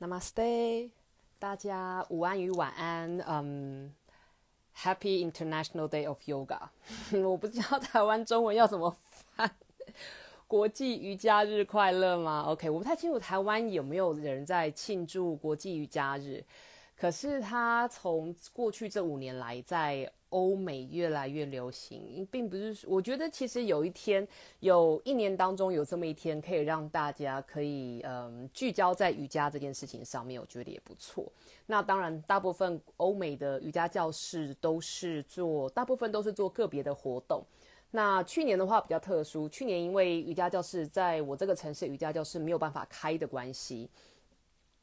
Namaste，大家午安与晚安。嗯，Happy International Day of Yoga。我不知道台湾中文要怎么翻，国际瑜伽日快乐吗？OK，我不太清楚台湾有没有人在庆祝国际瑜伽日。可是他从过去这五年来，在欧美越来越流行，并不是。我觉得其实有一天，有一年当中有这么一天，可以让大家可以嗯聚焦在瑜伽这件事情上面，我觉得也不错。那当然，大部分欧美的瑜伽教室都是做，大部分都是做个别的活动。那去年的话比较特殊，去年因为瑜伽教室在我这个城市瑜伽教室没有办法开的关系，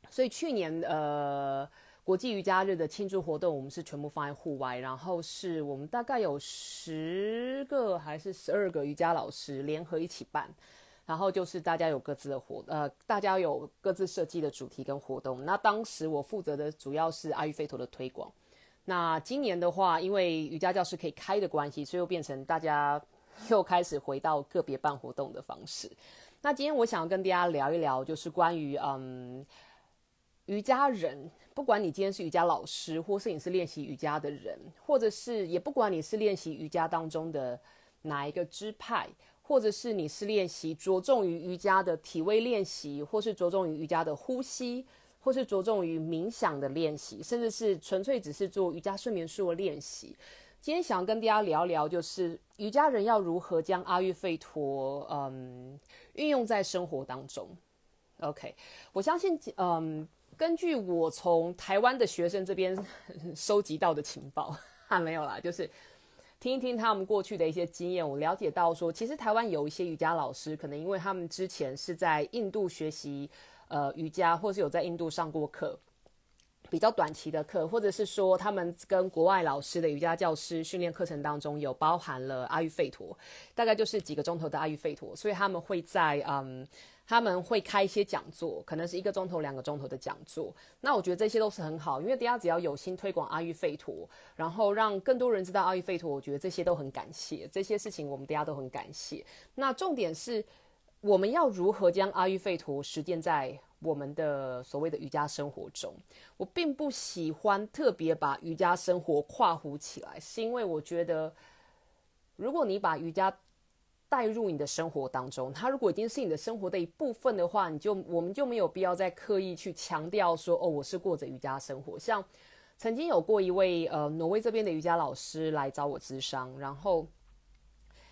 所以去年呃。国际瑜伽日的庆祝活动，我们是全部放在户外，然后是我们大概有十个还是十二个瑜伽老师联合一起办，然后就是大家有各自的活，呃，大家有各自设计的主题跟活动。那当时我负责的主要是阿育吠陀的推广。那今年的话，因为瑜伽教室可以开的关系，所以又变成大家又开始回到个别办活动的方式。那今天我想要跟大家聊一聊，就是关于嗯。瑜伽人，不管你今天是瑜伽老师，或是你是练习瑜伽的人，或者是也不管你是练习瑜伽当中的哪一个支派，或者是你是练习着重于瑜伽的体位练习，或是着重于瑜伽的呼吸，或是着重于冥想的练习，甚至是纯粹只是做瑜伽睡眠术的练习。今天想要跟大家聊聊，就是瑜伽人要如何将阿育吠陀，嗯，运用在生活当中。OK，我相信，嗯。根据我从台湾的学生这边收集到的情报，还 没有啦，就是听一听他们过去的一些经验。我了解到说，其实台湾有一些瑜伽老师，可能因为他们之前是在印度学习呃瑜伽，或是有在印度上过课，比较短期的课，或者是说他们跟国外老师的瑜伽教师训练课程当中有包含了阿育吠陀，大概就是几个钟头的阿育吠陀，所以他们会在嗯。他们会开一些讲座，可能是一个钟头、两个钟头的讲座。那我觉得这些都是很好，因为大家只要有心推广阿育吠陀，然后让更多人知道阿育吠陀，我觉得这些都很感谢。这些事情我们大家都很感谢。那重点是，我们要如何将阿育吠陀实践在我们的所谓的瑜伽生活中？我并不喜欢特别把瑜伽生活跨乎起来，是因为我觉得，如果你把瑜伽带入你的生活当中，它如果已经是你的生活的一部分的话，你就我们就没有必要再刻意去强调说，哦，我是过着瑜伽生活。像曾经有过一位呃挪威这边的瑜伽老师来找我咨商，然后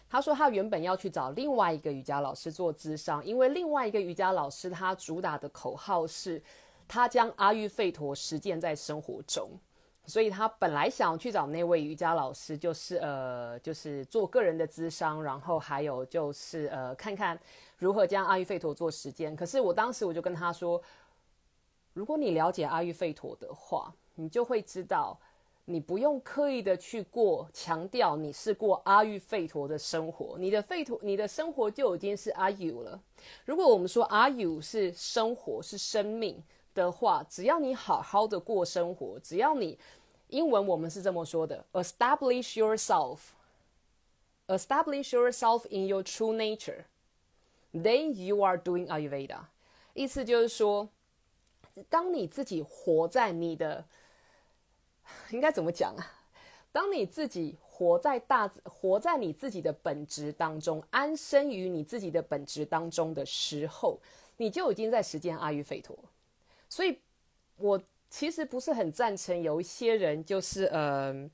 他说他原本要去找另外一个瑜伽老师做咨商，因为另外一个瑜伽老师他主打的口号是，他将阿育吠陀实践在生活中。所以他本来想去找那位瑜伽老师，就是呃，就是做个人的咨商，然后还有就是呃，看看如何将阿育吠陀做实践。可是我当时我就跟他说，如果你了解阿育吠陀的话，你就会知道，你不用刻意的去过强调你是过阿育吠陀的生活，你的吠陀，你的生活就已经是阿育了。如果我们说阿育是生活，是生命。的话，只要你好好的过生活，只要你英文我们是这么说的：establish yourself，establish yourself in your true nature，then you are doing Ayurveda。意思就是说，当你自己活在你的，应该怎么讲啊？当你自己活在大，活在你自己的本质当中，安身于你自己的本质当中的时候，你就已经在实践阿育吠陀。所以，我其实不是很赞成有一些人，就是呃，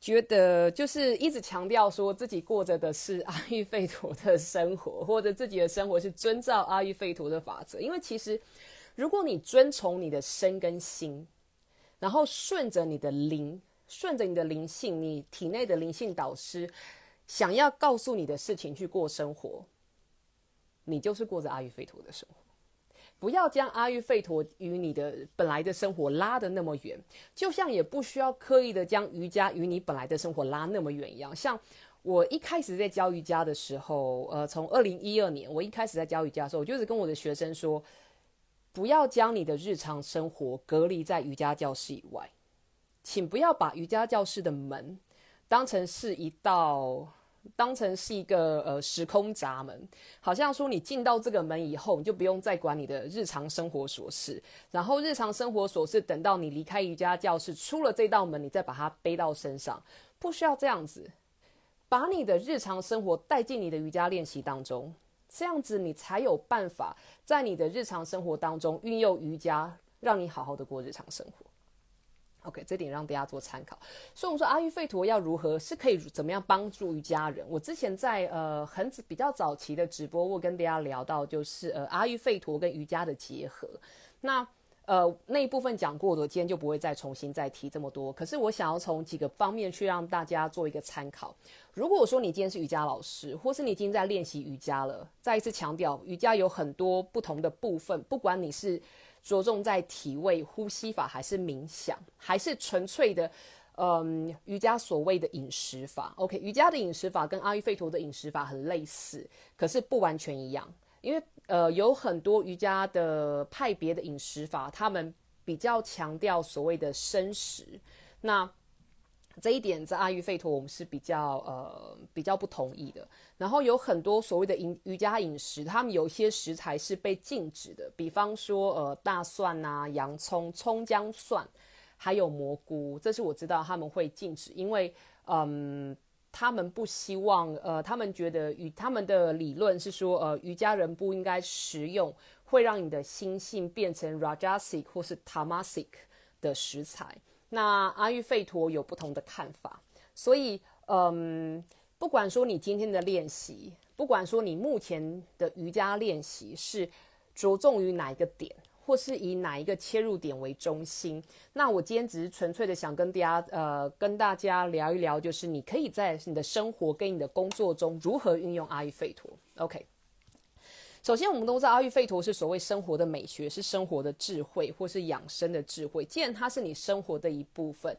觉得就是一直强调说自己过着的是阿育吠陀的生活，或者自己的生活是遵照阿育吠陀的法则。因为其实，如果你遵从你的身跟心，然后顺着你的灵，顺着你的灵性，你体内的灵性导师想要告诉你的事情去过生活，你就是过着阿育吠陀的生活。不要将阿育吠陀与你的本来的生活拉得那么远，就像也不需要刻意的将瑜伽与你本来的生活拉那么远一样。像我一开始在教瑜伽的时候，呃，从二零一二年我一开始在教瑜伽的时候，我就是跟我的学生说，不要将你的日常生活隔离在瑜伽教室以外，请不要把瑜伽教室的门当成是一道当成是一个呃时空闸门，好像说你进到这个门以后，你就不用再管你的日常生活琐事，然后日常生活琐事等到你离开瑜伽教室出了这道门，你再把它背到身上，不需要这样子，把你的日常生活带进你的瑜伽练习当中，这样子你才有办法在你的日常生活当中运用瑜伽，让你好好的过日常生活。OK，这点让大家做参考。所以我们说阿育吠陀要如何是可以怎么样帮助瑜伽人？我之前在呃很比较早期的直播，我跟大家聊到就是呃阿育吠陀跟瑜伽的结合。那呃那一部分讲过的，今天就不会再重新再提这么多。可是我想要从几个方面去让大家做一个参考。如果说你今天是瑜伽老师，或是你已经在练习瑜伽了，再一次强调，瑜伽有很多不同的部分，不管你是。着重在体位、呼吸法，还是冥想，还是纯粹的，嗯，瑜伽所谓的饮食法？OK，瑜伽的饮食法跟阿育吠陀的饮食法很类似，可是不完全一样，因为呃，有很多瑜伽的派别的饮食法，他们比较强调所谓的生食，那。这一点在阿育吠陀我们是比较呃比较不同意的。然后有很多所谓的饮瑜伽饮食，他们有些食材是被禁止的，比方说呃大蒜啊、洋葱、葱姜蒜，还有蘑菇，这是我知道他们会禁止，因为嗯他们不希望呃他们觉得与他们的理论是说呃瑜伽人不应该食用会让你的心性变成 rajasic 或是 tamasic 的食材。那阿育吠陀有不同的看法，所以，嗯，不管说你今天的练习，不管说你目前的瑜伽练习是着重于哪一个点，或是以哪一个切入点为中心，那我今天只是纯粹的想跟大家，呃，跟大家聊一聊，就是你可以在你的生活跟你的工作中如何运用阿育吠陀。OK。首先，我们都知道阿育吠陀是所谓生活的美学，是生活的智慧，或是养生的智慧。既然它是你生活的一部分。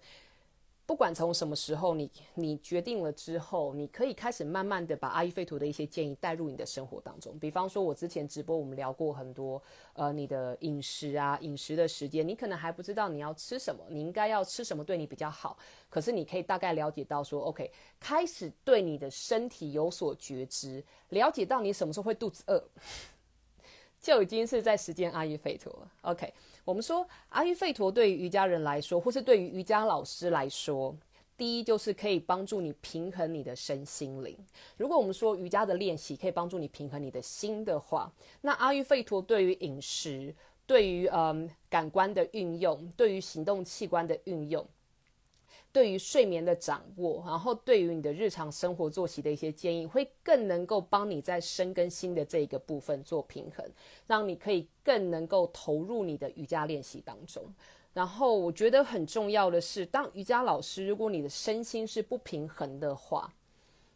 不管从什么时候，你你决定了之后，你可以开始慢慢的把阿育吠陀的一些建议带入你的生活当中。比方说，我之前直播我们聊过很多，呃，你的饮食啊，饮食的时间，你可能还不知道你要吃什么，你应该要吃什么对你比较好。可是你可以大概了解到说，OK，开始对你的身体有所觉知，了解到你什么时候会肚子饿，就已经是在实践阿育吠陀了。OK。我们说阿育吠陀对于瑜伽人来说，或是对于瑜伽老师来说，第一就是可以帮助你平衡你的身心灵。如果我们说瑜伽的练习可以帮助你平衡你的心的话，那阿育吠陀对于饮食、对于嗯感官的运用、对于行动器官的运用。对于睡眠的掌握，然后对于你的日常生活作息的一些建议，会更能够帮你在身跟心的这一个部分做平衡，让你可以更能够投入你的瑜伽练习当中。然后我觉得很重要的是，当瑜伽老师，如果你的身心是不平衡的话，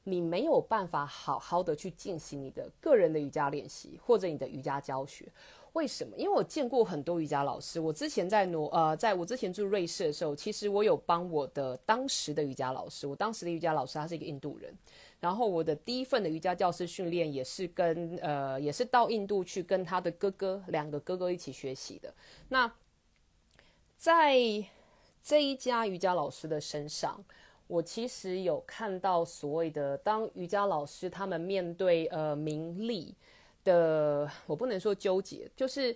你没有办法好好的去进行你的个人的瑜伽练习或者你的瑜伽教学。为什么？因为我见过很多瑜伽老师。我之前在挪呃，在我之前住瑞士的时候，其实我有帮我的当时的瑜伽老师。我当时的瑜伽老师他是一个印度人，然后我的第一份的瑜伽教师训练也是跟呃，也是到印度去跟他的哥哥两个哥哥一起学习的。那在这一家瑜伽老师的身上，我其实有看到所谓的当瑜伽老师他们面对呃名利。的我不能说纠结，就是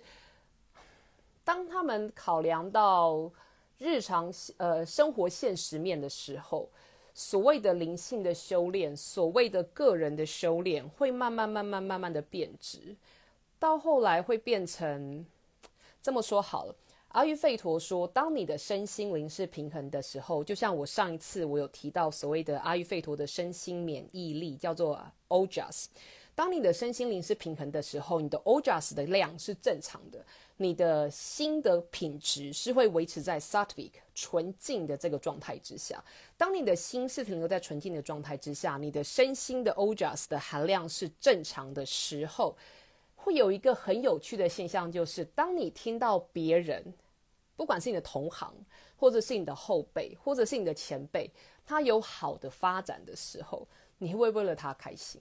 当他们考量到日常呃生活现实面的时候，所谓的灵性的修炼，所谓的个人的修炼，会慢慢慢慢慢慢的变质，到后来会变成这么说好了。阿育吠陀说，当你的身心灵是平衡的时候，就像我上一次我有提到所谓的阿育吠陀的身心免疫力，叫做 Ojas。当你的身心灵是平衡的时候，你的 Ojas 的量是正常的，你的心的品质是会维持在 Sattvic 纯净的这个状态之下。当你的心是停留在纯净的状态之下，你的身心的 Ojas 的含量是正常的时候，会有一个很有趣的现象，就是当你听到别人，不管是你的同行，或者是你的后辈，或者是你的前辈，他有好的发展的时候，你会为了他开心。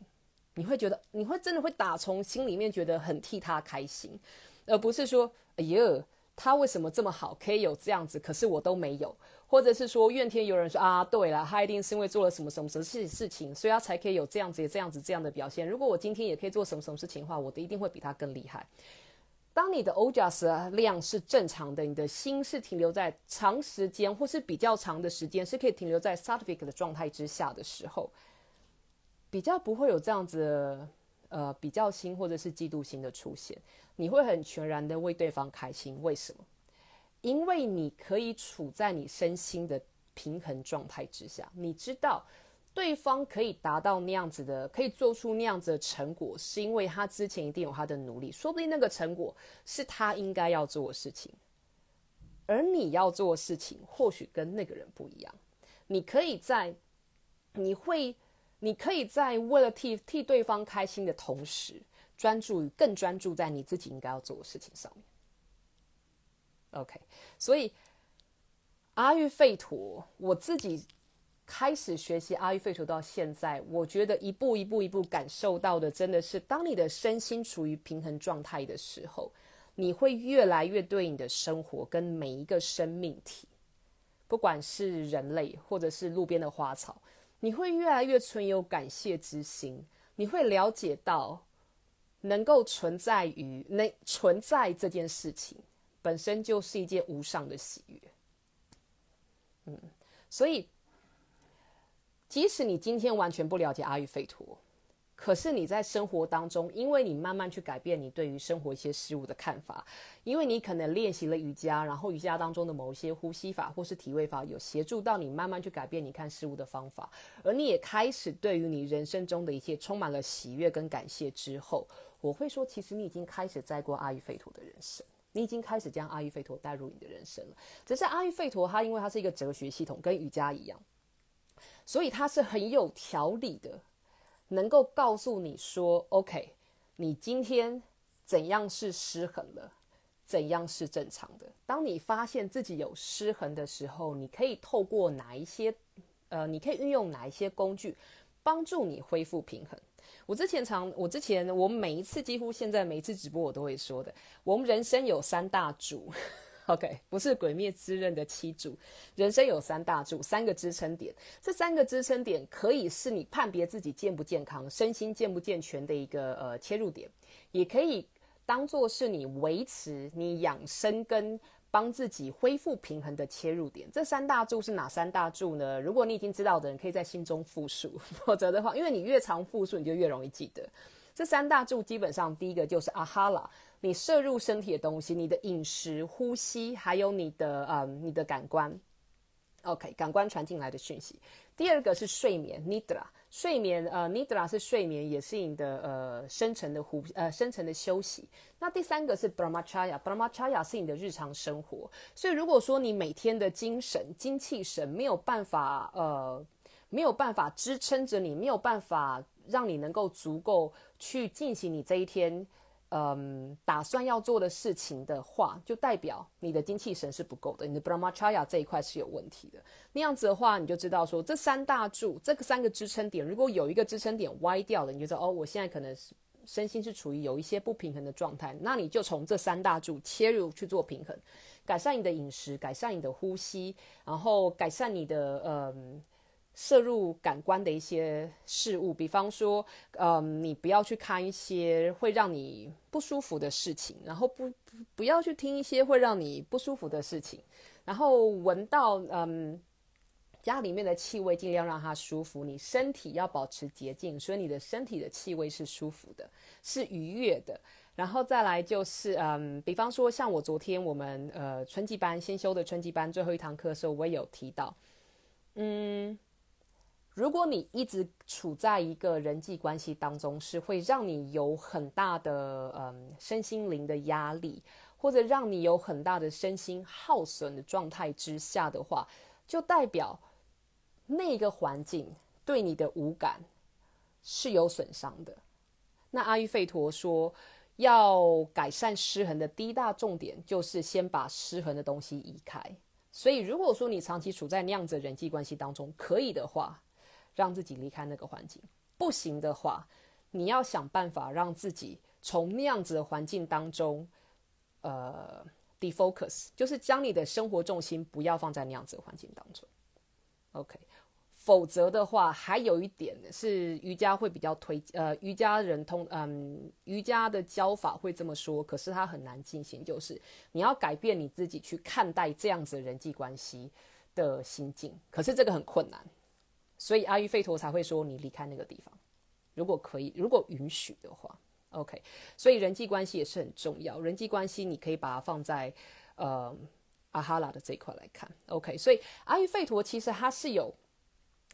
你会觉得，你会真的会打从心里面觉得很替他开心，而不是说，哎呀，他为什么这么好，可以有这样子，可是我都没有，或者是说怨天尤人，说啊，对了，他一定是因为做了什么什么什么事事情，所以他才可以有这样子、这样子、这样的表现。如果我今天也可以做什么什么事情的话，我的一定会比他更厉害。当你的 ojas 量是正常的，你的心是停留在长时间或是比较长的时间，是可以停留在 sattvic 的状态之下的时候，比较不会有这样子呃比较心或者是嫉妒心的出现。你会很全然的为对方开心，为什么？因为你可以处在你身心的平衡状态之下，你知道对方可以达到那样子的，可以做出那样子的成果，是因为他之前一定有他的努力，说不定那个成果是他应该要做的事情，而你要做的事情或许跟那个人不一样。你可以在，你会，你可以在为了替替对方开心的同时，专注于更专注在你自己应该要做的事情上面。OK，所以阿育吠陀，我自己开始学习阿育吠陀到现在，我觉得一步一步一步感受到的，真的是当你的身心处于平衡状态的时候，你会越来越对你的生活跟每一个生命体，不管是人类或者是路边的花草，你会越来越存有感谢之心，你会了解到能够存在于那存在这件事情。本身就是一件无上的喜悦，嗯，所以即使你今天完全不了解阿育吠陀，可是你在生活当中，因为你慢慢去改变你对于生活一些事物的看法，因为你可能练习了瑜伽，然后瑜伽当中的某一些呼吸法或是体位法，有协助到你慢慢去改变你看事物的方法，而你也开始对于你人生中的一切充满了喜悦跟感谢之后，我会说，其实你已经开始在过阿育吠陀的人生。你已经开始将阿育吠陀带入你的人生了。只是阿育吠陀，它因为它是一个哲学系统，跟瑜伽一样，所以它是很有条理的，能够告诉你说：“OK，你今天怎样是失衡了，怎样是正常的。当你发现自己有失衡的时候，你可以透过哪一些，呃，你可以运用哪一些工具，帮助你恢复平衡。”我之前常，我之前我每一次几乎现在每一次直播我都会说的，我们人生有三大主 OK，不是鬼灭之刃的七柱，人生有三大柱，三个支撑点，这三个支撑点可以是你判别自己健不健康、身心健不健全的一个呃切入点，也可以当做是你维持你养生跟。帮自己恢复平衡的切入点，这三大柱是哪三大柱呢？如果你已经知道的人，可以在心中复述；否则的话，因为你越常复述，你就越容易记得。这三大柱基本上，第一个就是阿哈拉，你摄入身体的东西，你的饮食、呼吸，还有你的呃你的感官，OK，感官传进来的讯息。第二个是睡眠，nidra。睡眠，呃，nidra 是睡眠，也是你的呃深层的呼，呃深层的休息。那第三个是 brahmacharya，brahmacharya 是你的日常生活。所以如果说你每天的精神、精气神没有办法，呃，没有办法支撑着你，没有办法让你能够足够去进行你这一天。嗯，打算要做的事情的话，就代表你的精气神是不够的，你的 brahmacharya 这一块是有问题的。那样子的话，你就知道说，这三大柱，这个三个支撑点，如果有一个支撑点歪掉了，你就知道哦，我现在可能是身心是处于有一些不平衡的状态。那你就从这三大柱切入去做平衡，改善你的饮食，改善你的呼吸，然后改善你的嗯。摄入感官的一些事物，比方说，嗯，你不要去看一些会让你不舒服的事情，然后不不要去听一些会让你不舒服的事情，然后闻到嗯家里面的气味，尽量让它舒服。你身体要保持洁净，所以你的身体的气味是舒服的，是愉悦的。然后再来就是嗯，比方说像我昨天我们呃春季班先修的春季班最后一堂课的时候，我也有提到，嗯。如果你一直处在一个人际关系当中，是会让你有很大的嗯身心灵的压力，或者让你有很大的身心耗损的状态之下的话，就代表那个环境对你的五感是有损伤的。那阿育吠陀说，要改善失衡的第一大重点就是先把失衡的东西移开。所以，如果说你长期处在那样子人际关系当中，可以的话。让自己离开那个环境，不行的话，你要想办法让自己从那样子的环境当中，呃，defocus，就是将你的生活重心不要放在那样子的环境当中。OK，否则的话，还有一点是瑜伽会比较推，呃，瑜伽人通，嗯，瑜伽的教法会这么说，可是它很难进行，就是你要改变你自己去看待这样子的人际关系的心境，可是这个很困难，所以阿育吠陀才会说你离开那个地方，如果可以，如果允许的话，OK，所以人际关系也是很重要，人际关系你可以把它放在，呃。阿哈拉的这一块来看，OK，所以阿育吠陀其实它是有。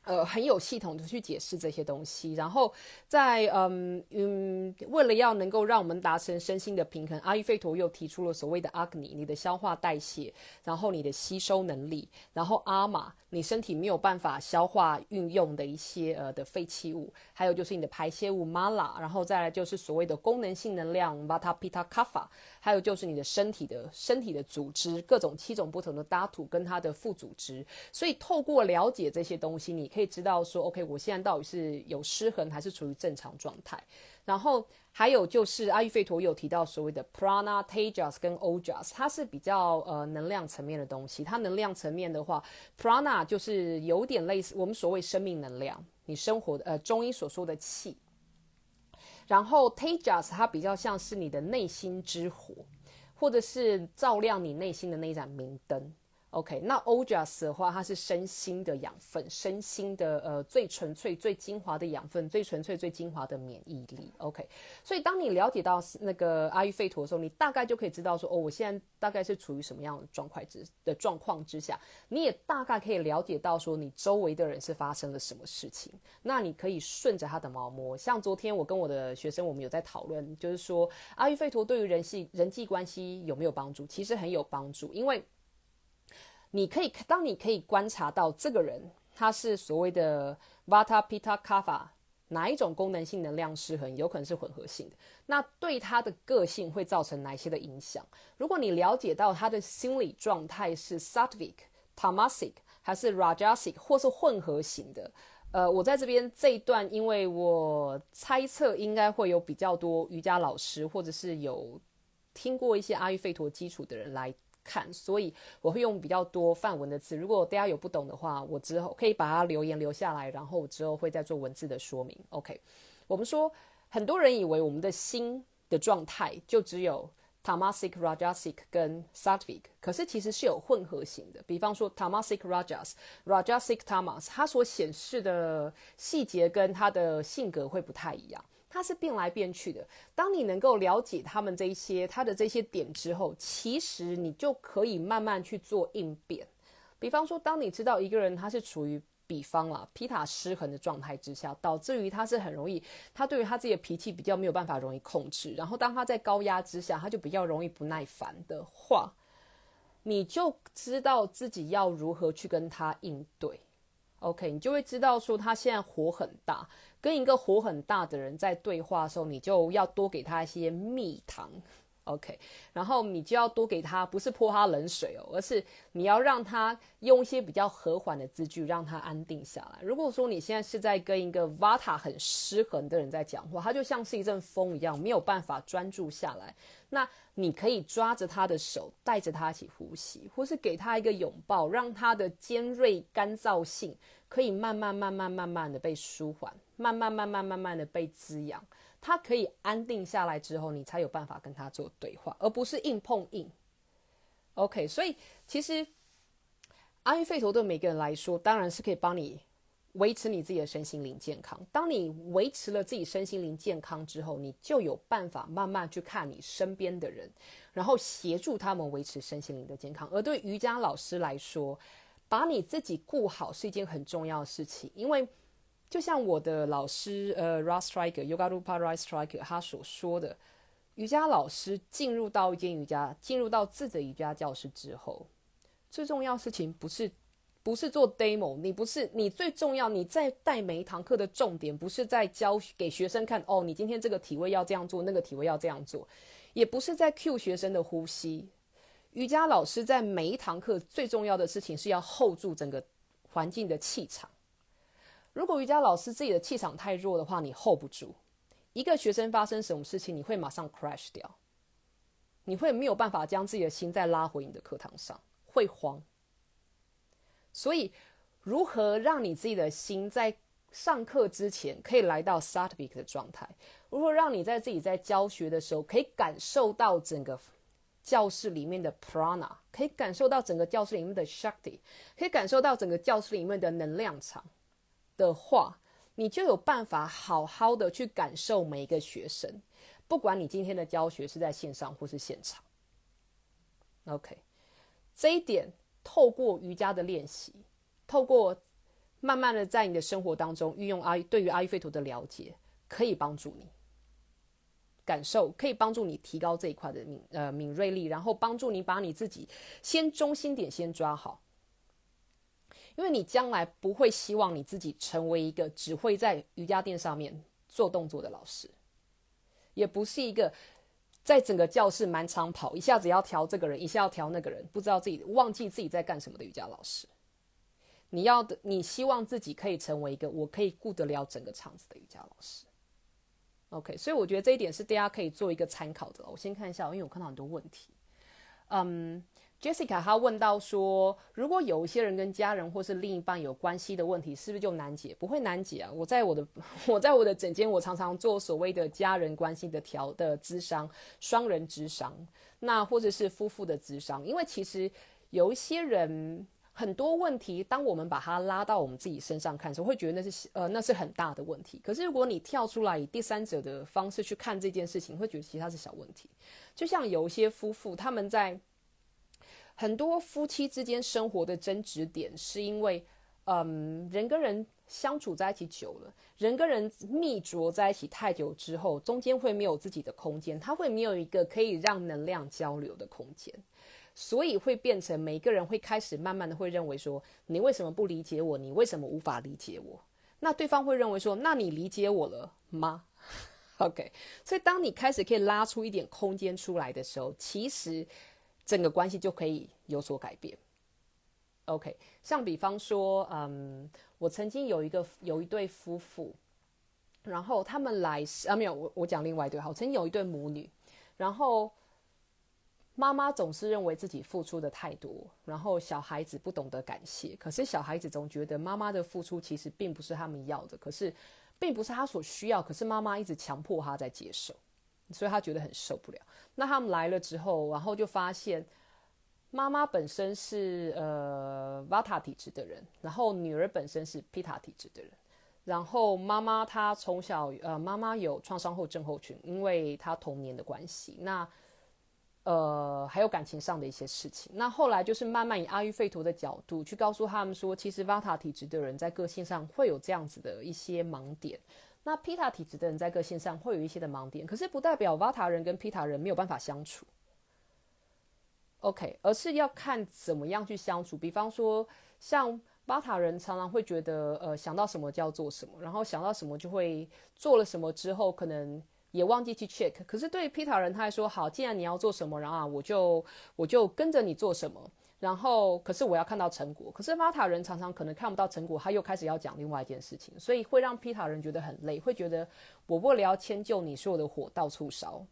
呃，很有系统的去解释这些东西，然后在嗯嗯，为了要能够让我们达成身心的平衡，阿育吠陀又提出了所谓的阿格尼，你的消化代谢，然后你的吸收能力，然后阿玛，你身体没有办法消化运用的一些呃的废弃物，还有就是你的排泄物玛拉，然后再来就是所谓的功能性能量 vata pitta kapha，还有就是你的身体的身体的组织，各种七种不同的搭土跟它的副组织，所以透过了解这些东西，你。可以知道说，OK，我现在到底是有失衡还是处于正常状态。然后还有就是阿育吠陀有提到所谓的 Prana、Tejas 跟 Ojas，它是比较呃能量层面的东西。它能量层面的话，Prana 就是有点类似我们所谓生命能量，你生活的呃中医所说的气。然后 Tejas 它比较像是你的内心之火，或者是照亮你内心的那一盏明灯。OK，那 Ojas 的话，它是身心的养分，身心的呃最纯粹、最精华的养分，最纯粹、最精华的免疫力。OK，所以当你了解到那个阿育吠陀的时候，你大概就可以知道说，哦，我现在大概是处于什么样的状况之的状况之下，你也大概可以了解到说，你周围的人是发生了什么事情。那你可以顺着他的毛摸，像昨天我跟我的学生，我们有在讨论，就是说阿育吠陀对于人系人际关系有没有帮助？其实很有帮助，因为。你可以当你可以观察到这个人，他是所谓的 Vata Pita Kapha 哪一种功能性能量失衡，有可能是混合性的。那对他的个性会造成哪些的影响？如果你了解到他的心理状态是 satvic、Tamasic 还是 Rajasic 或是混合型的，呃，我在这边这一段，因为我猜测应该会有比较多瑜伽老师或者是有听过一些阿育吠陀基础的人来。看，所以我会用比较多范文的字。如果大家有不懂的话，我之后可以把它留言留下来，然后我之后会再做文字的说明。OK，我们说很多人以为我们的心的状态就只有 Tamasic、Rajasic 跟 Sattvic，可是其实是有混合型的。比方说 Tamasic Rajas、Rajasic Tamas，它所显示的细节跟它的性格会不太一样。它是变来变去的。当你能够了解他们这些他的这些点之后，其实你就可以慢慢去做应变。比方说，当你知道一个人他是处于比方啦皮塔失衡的状态之下，导致于他是很容易，他对于他自己的脾气比较没有办法容易控制。然后当他在高压之下，他就比较容易不耐烦的话，你就知道自己要如何去跟他应对。OK，你就会知道说他现在火很大，跟一个火很大的人在对话的时候，你就要多给他一些蜜糖。OK，然后你就要多给他，不是泼他冷水哦，而是你要让他用一些比较和缓的字句，让他安定下来。如果说你现在是在跟一个 Vata 很失衡的人在讲话，他就像是一阵风一样，没有办法专注下来。那你可以抓着他的手，带着他一起呼吸，或是给他一个拥抱，让他的尖锐干燥性可以慢慢、慢慢、慢慢的被舒缓，慢慢、慢慢、慢慢的被滋养。他可以安定下来之后，你才有办法跟他做对话，而不是硬碰硬。OK，所以其实阿育吠陀对每个人来说，当然是可以帮你维持你自己的身心灵健康。当你维持了自己身心灵健康之后，你就有办法慢慢去看你身边的人，然后协助他们维持身心灵的健康。而对瑜伽老师来说，把你自己顾好是一件很重要的事情，因为。就像我的老师，呃，Ras Striker Yoga Rupa Ras Striker 他所说的，瑜伽老师进入到一间瑜伽，进入到自己的瑜伽教室之后，最重要事情不是不是做 demo，你不是你最重要，你在带每一堂课的重点不是在教给学生看，哦，你今天这个体位要这样做，那个体位要这样做，也不是在 cue 学生的呼吸。瑜伽老师在每一堂课最重要的事情是要 hold 住整个环境的气场。如果瑜伽老师自己的气场太弱的话，你 hold 不住。一个学生发生什么事情，你会马上 crash 掉。你会没有办法将自己的心再拉回你的课堂上，会慌。所以，如何让你自己的心在上课之前可以来到 sattvic 的状态？如何让你在自己在教学的时候可以感受到整个教室里面的 prana，可以感受到整个教室里面的 shakti，可以感受到整个教室里面的能量场的话，你就有办法好好的去感受每一个学生。不管你今天的教学是在线上或是现场，OK，这一点透过瑜伽的练习，透过慢慢的在你的生活当中运用阿对于阿育吠陀的了解，可以帮助你感受，可以帮助你提高这一块的敏呃敏锐力，然后帮助你把你自己先中心点先抓好，因为你将来不会希望你自己成为一个只会在瑜伽垫上面做动作的老师。也不是一个在整个教室满场跑，一下子要调这个人，一下要调那个人，不知道自己忘记自己在干什么的瑜伽老师。你要的，你希望自己可以成为一个我可以顾得了整个场子的瑜伽老师。OK，所以我觉得这一点是大家可以做一个参考的。我先看一下，因为我看到很多问题。嗯。Jessica，她问到说，如果有一些人跟家人或是另一半有关系的问题，是不是就难解？不会难解啊！我在我的 我在我的诊间，我常常做所谓的家人关系的调的咨商，双人咨商，那或者是夫妇的咨商。因为其实有一些人很多问题，当我们把它拉到我们自己身上看的时候，会觉得那是呃那是很大的问题。可是如果你跳出来以第三者的方式去看这件事情，会觉得其实它是小问题。就像有一些夫妇，他们在很多夫妻之间生活的争执点，是因为，嗯，人跟人相处在一起久了，人跟人密着在一起太久之后，中间会没有自己的空间，他会没有一个可以让能量交流的空间，所以会变成每个人会开始慢慢的会认为说，你为什么不理解我？你为什么无法理解我？那对方会认为说，那你理解我了吗？OK，所以当你开始可以拉出一点空间出来的时候，其实。整个关系就可以有所改变。OK，像比方说，嗯，我曾经有一个有一对夫妇，然后他们来啊，没有我我讲另外一对好，曾经有一对母女，然后妈妈总是认为自己付出的太多，然后小孩子不懂得感谢，可是小孩子总觉得妈妈的付出其实并不是他们要的，可是并不是他所需要，可是妈妈一直强迫他在接受。所以他觉得很受不了。那他们来了之后，然后就发现妈妈本身是呃 Vata 体质的人，然后女儿本身是 Pita 体质的人。然后妈妈她从小呃妈妈有创伤后症候群，因为她童年的关系。那呃还有感情上的一些事情。那后来就是慢慢以阿育吠陀的角度去告诉他们说，其实 Vata 体质的人在个性上会有这样子的一些盲点。那 Pita 体质的人在个性上会有一些的盲点，可是不代表 Vata 人跟 Pita 人没有办法相处。OK，而是要看怎么样去相处。比方说，像 Vata 人常常会觉得，呃，想到什么就要做什么，然后想到什么就会做了什么之后，可能也忘记去 check。可是对于 Pita 人，他还说好，既然你要做什么，然后，我就我就跟着你做什么。然后，可是我要看到成果。可是巴塔人常常可能看不到成果，他又开始要讲另外一件事情，所以会让皮塔人觉得很累，会觉得我为了要迁就你，所有的火到处烧，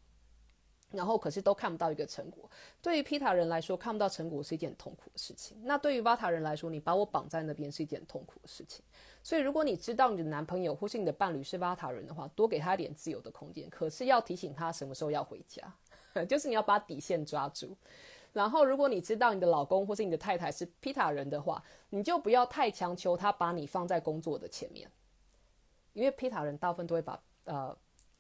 然后可是都看不到一个成果。对于皮塔人来说，看不到成果是一件痛苦的事情。那对于巴塔人来说，你把我绑在那边是一件痛苦的事情。所以，如果你知道你的男朋友或是你的伴侣是巴塔人的话，多给他一点自由的空间。可是要提醒他什么时候要回家，就是你要把底线抓住。然后，如果你知道你的老公或是你的太太是皮塔人的话，你就不要太强求他把你放在工作的前面，因为皮塔人大部分都会把呃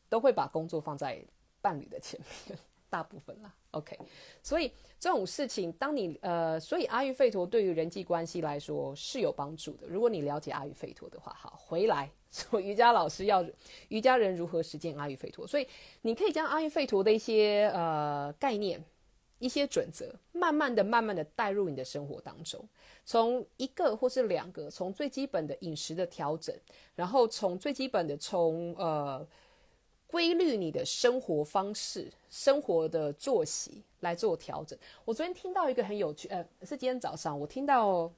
都会把工作放在伴侣的前面，大部分啦。OK，所以这种事情，当你呃，所以阿育吠陀对于人际关系来说是有帮助的。如果你了解阿育吠陀的话，好，回来 说瑜伽老师要瑜伽人如何实践阿育吠陀，所以你可以将阿育吠陀的一些呃概念。一些准则，慢慢的、慢慢的带入你的生活当中，从一个或是两个，从最基本的饮食的调整，然后从最基本的从呃规律你的生活方式、生活的作息来做调整。我昨天听到一个很有趣，呃，是今天早上我听到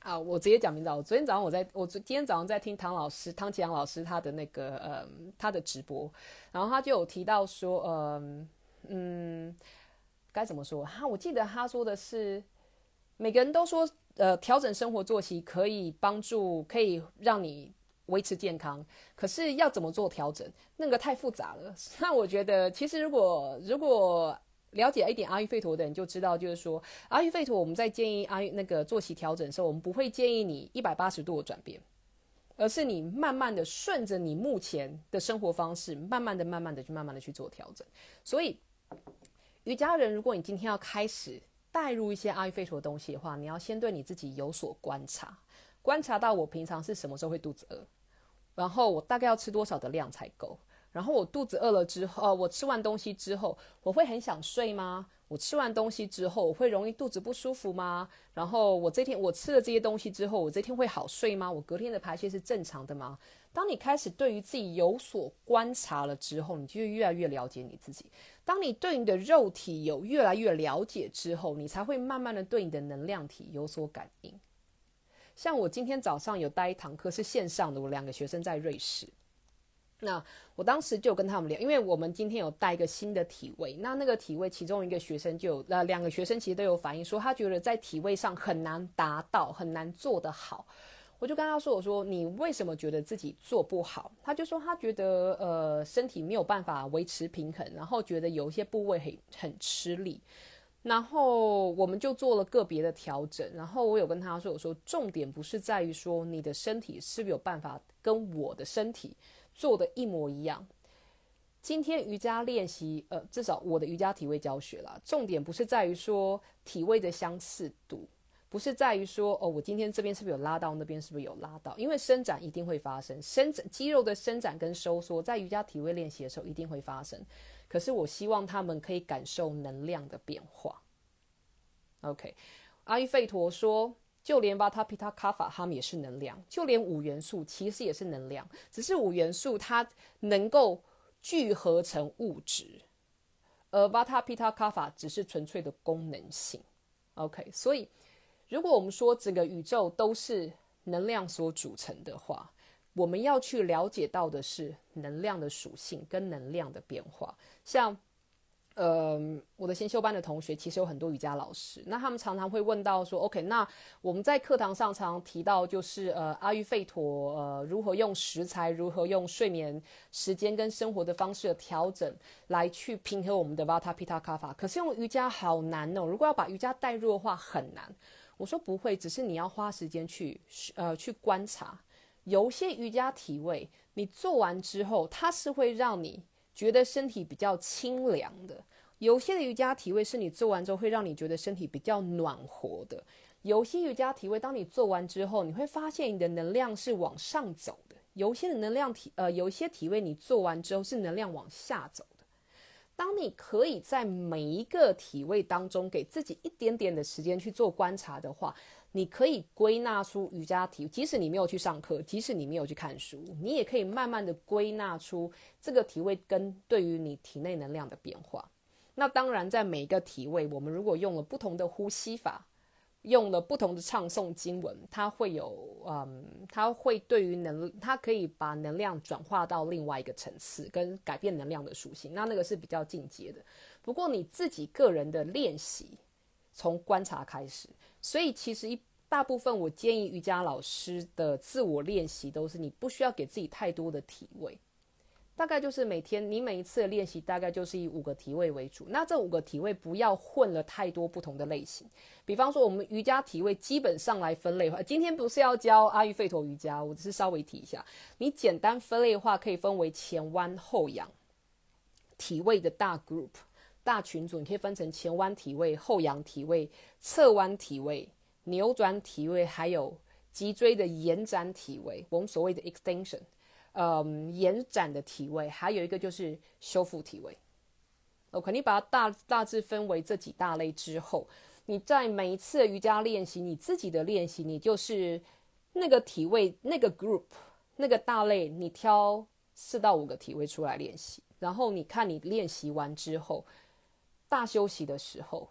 啊，我直接讲明早。我昨天早上我在我昨今天早上在听唐老师汤启阳老师他的那个呃他的直播，然后他就有提到说，嗯嗯。该怎么说？哈，我记得他说的是，每个人都说，呃，调整生活作息可以帮助，可以让你维持健康。可是要怎么做调整？那个太复杂了。那我觉得，其实如果如果了解一点阿育吠陀的人就知道，就是说阿育吠陀，我们在建议阿育那个作息调整的时候，我们不会建议你一百八十度的转变，而是你慢慢的顺着你目前的生活方式，慢慢的、慢慢的去慢慢的去做调整。所以，瑜伽人，如果你今天要开始带入一些阿育吠陀的东西的话，你要先对你自己有所观察，观察到我平常是什么时候会肚子饿，然后我大概要吃多少的量才够。然后我肚子饿了之后，呃，我吃完东西之后，我会很想睡吗？我吃完东西之后，我会容易肚子不舒服吗？然后我这天我吃了这些东西之后，我这天会好睡吗？我隔天的排泄是正常的吗？当你开始对于自己有所观察了之后，你就越来越了解你自己。当你对你的肉体有越来越了解之后，你才会慢慢的对你的能量体有所感应。像我今天早上有带一堂课是线上的，我两个学生在瑞士。那我当时就跟他们聊，因为我们今天有带一个新的体位，那那个体位其中一个学生就有，呃，两个学生其实都有反映说，他觉得在体位上很难达到，很难做得好。我就跟他说，我说你为什么觉得自己做不好？他就说他觉得呃身体没有办法维持平衡，然后觉得有一些部位很很吃力。然后我们就做了个别的调整，然后我有跟他说，我说重点不是在于说你的身体是不是有办法跟我的身体。做的一模一样。今天瑜伽练习，呃，至少我的瑜伽体位教学啦，重点不是在于说体位的相似度，不是在于说哦，我今天这边是不是有拉到，那边是不是有拉到？因为伸展一定会发生，伸展肌肉的伸展跟收缩，在瑜伽体位练习的时候一定会发生。可是我希望他们可以感受能量的变化。OK，阿育吠陀说。就连巴塔皮塔卡法，他们也是能量；就连五元素其实也是能量，只是五元素它能够聚合成物质，而巴塔皮塔卡法只是纯粹的功能性。OK，所以如果我们说整个宇宙都是能量所组成的话，我们要去了解到的是能量的属性跟能量的变化，像。呃，我的先修班的同学其实有很多瑜伽老师，那他们常常会问到说，OK，那我们在课堂上常常提到就是呃阿育吠陀，呃如何用食材，如何用睡眠时间跟生活的方式的调整来去平衡我们的 Vata pita ka 法可是用瑜伽好难哦，如果要把瑜伽带入的话很难。我说不会，只是你要花时间去呃去观察，有些瑜伽体位你做完之后，它是会让你。觉得身体比较清凉的，有些的瑜伽体位是你做完之后会让你觉得身体比较暖和的。有些瑜伽体位，当你做完之后，你会发现你的能量是往上走的。有些的能量体，呃，有些体位你做完之后是能量往下走。当你可以在每一个体位当中给自己一点点的时间去做观察的话。你可以归纳出瑜伽体，即使你没有去上课，即使你没有去看书，你也可以慢慢的归纳出这个体位跟对于你体内能量的变化。那当然，在每一个体位，我们如果用了不同的呼吸法，用了不同的唱诵经文，它会有，嗯，它会对于能，它可以把能量转化到另外一个层次，跟改变能量的属性。那那个是比较进阶的。不过你自己个人的练习，从观察开始。所以其实一大部分，我建议瑜伽老师的自我练习都是你不需要给自己太多的体位，大概就是每天你每一次的练习大概就是以五个体位为主。那这五个体位不要混了太多不同的类型。比方说我们瑜伽体位基本上来分类的话，今天不是要教阿育吠陀瑜伽，我只是稍微提一下。你简单分类的话，可以分为前弯后仰体位的大 group。大群组，你可以分成前弯体位、后仰体位、侧弯体位、扭转体位，还有脊椎的延展体位，我们所谓的 extension，嗯，延展的体位，还有一个就是修复体位。OK，你把它大大致分为这几大类之后，你在每一次瑜伽练习，你自己的练习，你就是那个体位、那个 group、那个大类，你挑四到五个体位出来练习，然后你看你练习完之后。大休息的时候，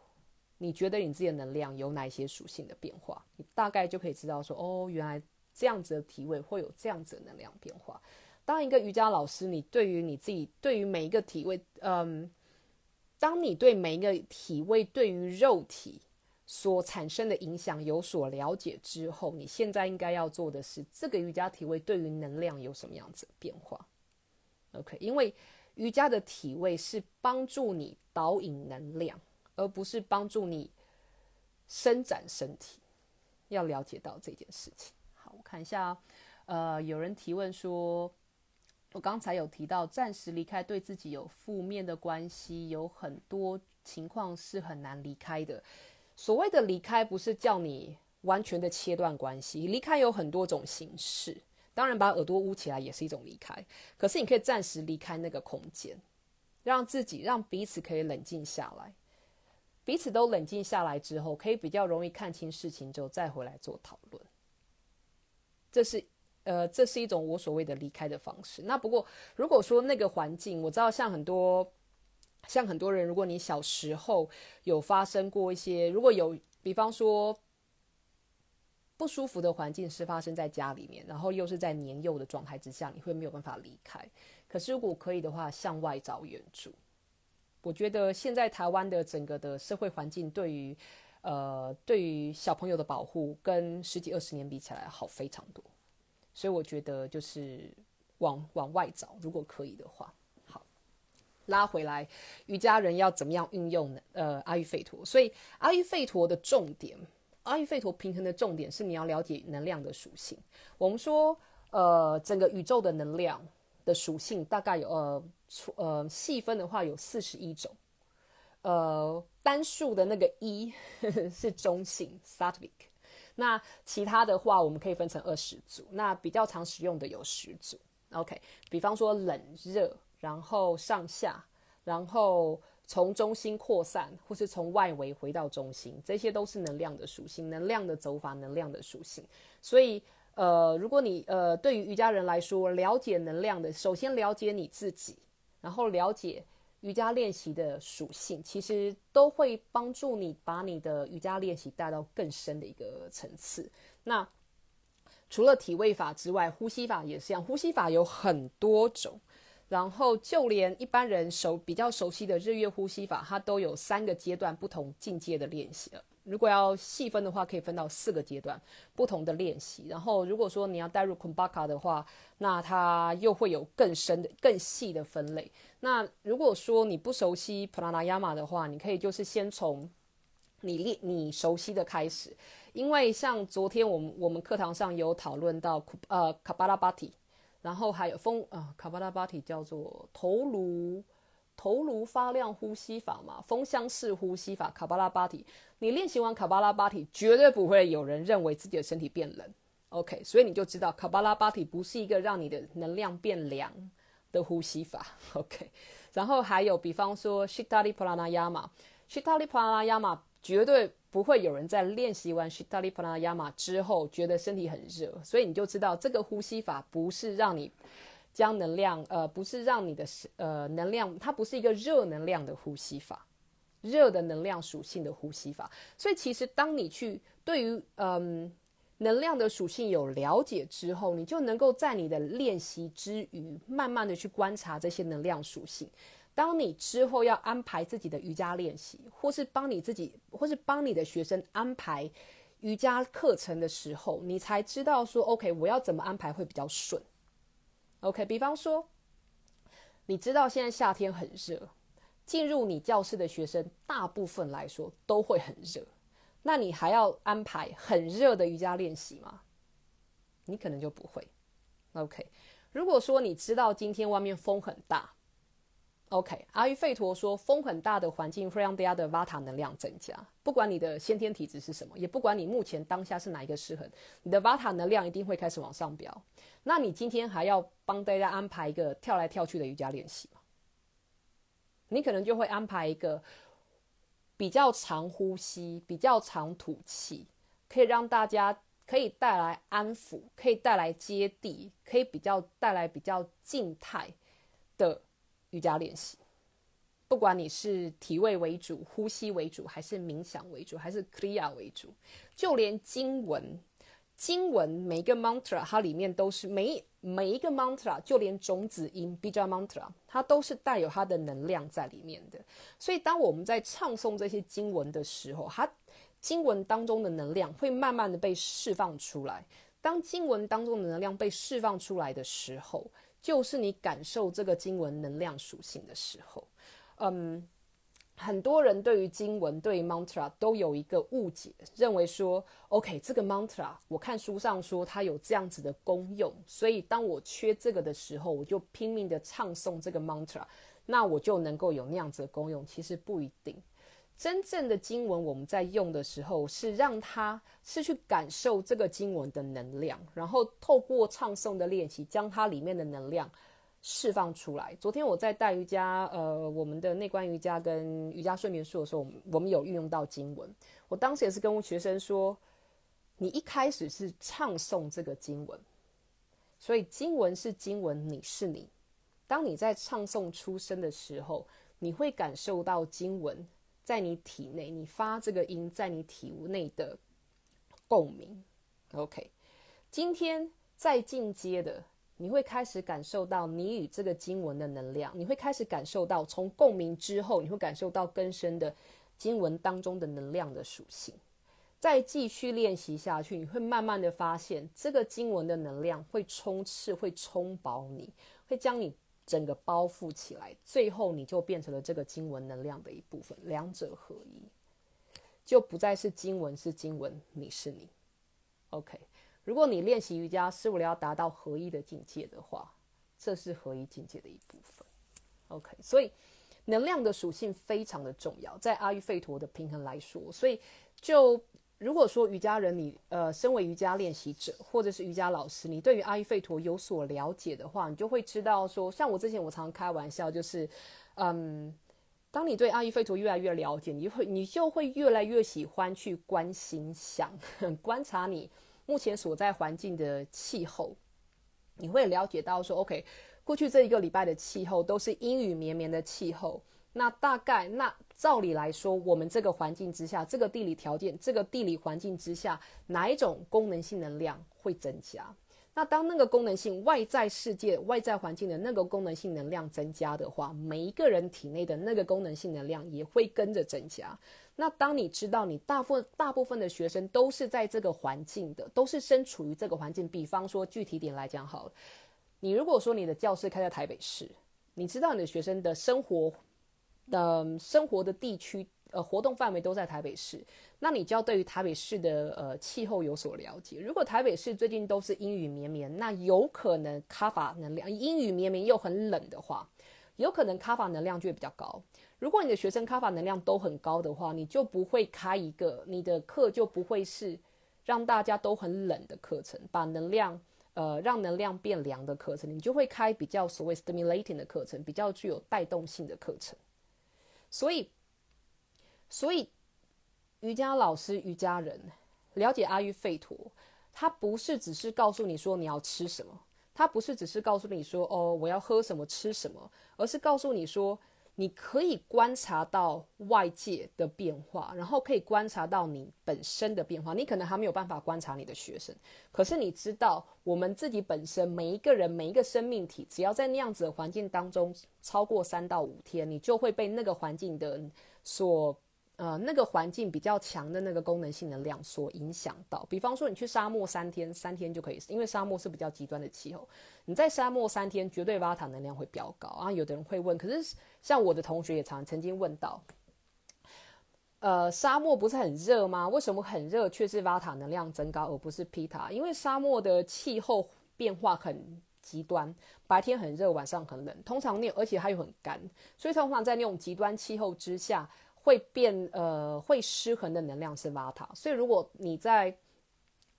你觉得你自己的能量有哪些属性的变化？你大概就可以知道说，哦，原来这样子的体位会有这样子的能量变化。当一个瑜伽老师，你对于你自己，对于每一个体位，嗯，当你对每一个体位对于肉体所产生的影响有所了解之后，你现在应该要做的是，这个瑜伽体位对于能量有什么样子的变化？OK，因为瑜伽的体位是帮助你导引能量，而不是帮助你伸展身体。要了解到这件事情。看一下，呃，有人提问说。我刚才有提到，暂时离开对自己有负面的关系，有很多情况是很难离开的。所谓的离开，不是叫你完全的切断关系，离开有很多种形式。当然，把耳朵捂起来也是一种离开。可是，你可以暂时离开那个空间，让自己、让彼此可以冷静下来。彼此都冷静下来之后，可以比较容易看清事情，之后再回来做讨论。这是。呃，这是一种我所谓的离开的方式。那不过，如果说那个环境，我知道像很多，像很多人，如果你小时候有发生过一些，如果有，比方说不舒服的环境是发生在家里面，然后又是在年幼的状态之下，你会没有办法离开。可是如果可以的话，向外找援助。我觉得现在台湾的整个的社会环境，对于呃，对于小朋友的保护，跟十几二十年比起来，好非常多。所以我觉得就是往往外找，如果可以的话，好拉回来，瑜伽人要怎么样运用呢？呃，阿育吠陀。所以阿育吠陀的重点，阿育吠陀平衡的重点是你要了解能量的属性。我们说，呃，整个宇宙的能量的属性大概有呃呃细分的话有四十一种，呃单数的那个一 是中性 （sattvic）。那其他的话，我们可以分成二十组。那比较常使用的有十组。OK，比方说冷热，然后上下，然后从中心扩散，或是从外围回到中心，这些都是能量的属性，能量的走法，能量的属性。所以，呃，如果你呃对于瑜伽人来说，了解能量的，首先了解你自己，然后了解。瑜伽练习的属性，其实都会帮助你把你的瑜伽练习带到更深的一个层次。那除了体位法之外，呼吸法也是一样。呼吸法有很多种，然后就连一般人熟比较熟悉的日月呼吸法，它都有三个阶段不同境界的练习了。如果要细分的话，可以分到四个阶段不同的练习。然后，如果说你要带入 Kumbaka 的话，那它又会有更深的、更细的分类。那如果说你不熟悉 Pranayama 的话，你可以就是先从你练你熟悉的开始。因为像昨天我们我们课堂上有讨论到呃 Kapalabhati，然后还有风啊 Kapalabhati 叫做头颅。头颅发亮呼吸法嘛，风箱式呼吸法，卡巴拉巴体。你练习完卡巴拉巴体，绝对不会有人认为自己的身体变冷。OK，所以你就知道卡巴拉巴体不是一个让你的能量变凉的呼吸法。OK，然后还有，比方说 Shitali Pranayama，Shitali Pranayama 绝对不会有人在练习完 Shitali Pranayama 之后觉得身体很热，所以你就知道这个呼吸法不是让你。将能量，呃，不是让你的呃能量，它不是一个热能量的呼吸法，热的能量属性的呼吸法。所以其实当你去对于嗯能量的属性有了解之后，你就能够在你的练习之余，慢慢的去观察这些能量属性。当你之后要安排自己的瑜伽练习，或是帮你自己，或是帮你的学生安排瑜伽课程的时候，你才知道说，OK，我要怎么安排会比较顺。OK，比方说，你知道现在夏天很热，进入你教室的学生大部分来说都会很热，那你还要安排很热的瑜伽练习吗？你可能就不会。OK，如果说你知道今天外面风很大。OK，阿育吠陀说，风很大的环境会让大家的 Vata 能量增加。不管你的先天体质是什么，也不管你目前当下是哪一个失衡，你的 Vata 能量一定会开始往上飙。那你今天还要帮大家安排一个跳来跳去的瑜伽练习吗？你可能就会安排一个比较长呼吸、比较长吐气，可以让大家可以带来安抚，可以带来接地，可以比较带来比较静态的。瑜伽练习，不管你是体位为主、呼吸为主，还是冥想为主，还是 Kriya 为主，就连经文，经文每一个 mantra 它里面都是每每一个 mantra，就连种子音 bija mantra，它都是带有它的能量在里面的。所以当我们在唱诵这些经文的时候，它经文当中的能量会慢慢的被释放出来。当经文当中的能量被释放出来的时候，就是你感受这个经文能量属性的时候。嗯。很多人对于经文、对于 mantra 都有一个误解，认为说，OK，这个 mantra 我看书上说它有这样子的功用，所以当我缺这个的时候，我就拼命的唱诵这个 mantra，那我就能够有那样子的功用。其实不一定，真正的经文我们在用的时候，是让它是去感受这个经文的能量，然后透过唱诵的练习，将它里面的能量。释放出来。昨天我在带瑜伽，呃，我们的内观瑜伽跟瑜伽睡眠术的时候，我们有运用到经文。我当时也是跟学生说，你一开始是唱诵这个经文，所以经文是经文，你是你。当你在唱诵出声的时候，你会感受到经文在你体内，你发这个音在你体内的共鸣。OK，今天再进阶的。你会开始感受到你与这个经文的能量，你会开始感受到从共鸣之后，你会感受到更深的经文当中的能量的属性。再继续练习下去，你会慢慢的发现这个经文的能量会充斥、会充饱你，会将你整个包覆起来，最后你就变成了这个经文能量的一部分，两者合一，就不再是经文是经文，你是你。OK。如果你练习瑜伽是为了要达到合一的境界的话，这是合一境界的一部分。OK，所以能量的属性非常的重要，在阿育吠陀的平衡来说，所以就如果说瑜伽人你呃身为瑜伽练习者或者是瑜伽老师，你对于阿育吠陀有所了解的话，你就会知道说，像我之前我常开玩笑，就是嗯，当你对阿育吠陀越来越了解，你会你就会越来越喜欢去关心想 观察你。目前所在环境的气候，你会了解到说，OK，过去这一个礼拜的气候都是阴雨绵绵的气候。那大概，那照理来说，我们这个环境之下，这个地理条件，这个地理环境之下，哪一种功能性能量会增加？那当那个功能性外在世界、外在环境的那个功能性能量增加的话，每一个人体内的那个功能性能量也会跟着增加。那当你知道你大部分大部分的学生都是在这个环境的，都是身处于这个环境。比方说具体点来讲，好了，你如果说你的教室开在台北市，你知道你的学生的生活的生活的地区，呃，活动范围都在台北市，那你就要对于台北市的呃气候有所了解。如果台北市最近都是阴雨绵绵，那有可能卡法能量阴雨绵绵又很冷的话，有可能卡法能量就会比较高。如果你的学生卡法能量都很高的话，你就不会开一个你的课就不会是让大家都很冷的课程，把能量呃让能量变凉的课程，你就会开比较所谓 stimulating 的课程，比较具有带动性的课程。所以，所以瑜伽老师、瑜伽人了解阿育吠陀，他不是只是告诉你说你要吃什么，他不是只是告诉你说哦我要喝什么吃什么，而是告诉你说。你可以观察到外界的变化，然后可以观察到你本身的变化。你可能还没有办法观察你的学生，可是你知道，我们自己本身每一个人每一个生命体，只要在那样子的环境当中超过三到五天，你就会被那个环境的所。呃，那个环境比较强的那个功能性能量所影响到，比方说你去沙漠三天，三天就可以，因为沙漠是比较极端的气候，你在沙漠三天，绝对瓦塔能量会飙高啊。有的人会问，可是像我的同学也常曾经问到，呃，沙漠不是很热吗？为什么很热却是瓦塔能量增高，而不是皮塔？因为沙漠的气候变化很极端，白天很热，晚上很冷，通常那而且它又很干，所以通常在那种极端气候之下。会变呃，会失衡的能量是瓦塔，所以如果你在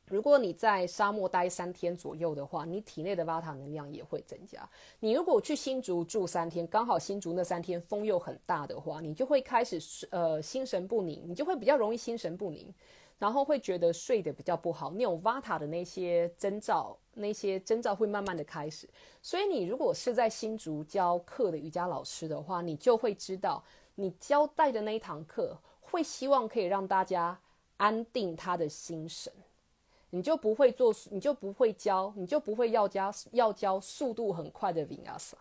如果你在沙漠待三天左右的话，你体内的瓦塔能量也会增加。你如果去新竹住三天，刚好新竹那三天风又很大的话，你就会开始呃心神不宁，你就会比较容易心神不宁，然后会觉得睡得比较不好。你有瓦塔的那些征兆，那些征兆会慢慢的开始。所以你如果是在新竹教课的瑜伽老师的话，你就会知道。你交代的那一堂课，会希望可以让大家安定他的心神，你就不会做，你就不会教，你就不会要教要教速度很快的 Vinyasa。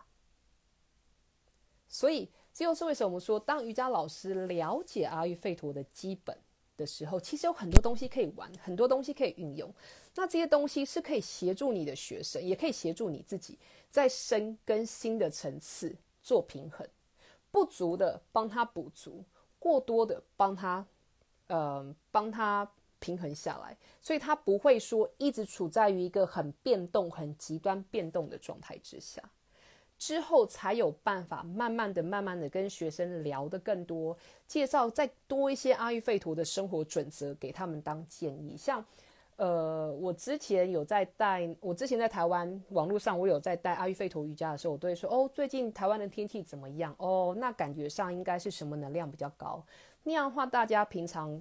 所以，这又是为什么说，当瑜伽老师了解阿育吠陀的基本的时候，其实有很多东西可以玩，很多东西可以运用。那这些东西是可以协助你的学生，也可以协助你自己，在身跟心的层次做平衡，不足的帮他补足，过多的帮他，呃，帮他平衡下来，所以他不会说一直处在于一个很变动、很极端变动的状态之下。之后才有办法慢慢的、慢慢的跟学生聊得更多，介绍再多一些阿育吠陀的生活准则给他们当建议。像，呃，我之前有在带，我之前在台湾网络上，我有在带阿育吠陀瑜伽的时候，我都会说，哦，最近台湾的天气怎么样？哦，那感觉上应该是什么能量比较高？那样的话，大家平常，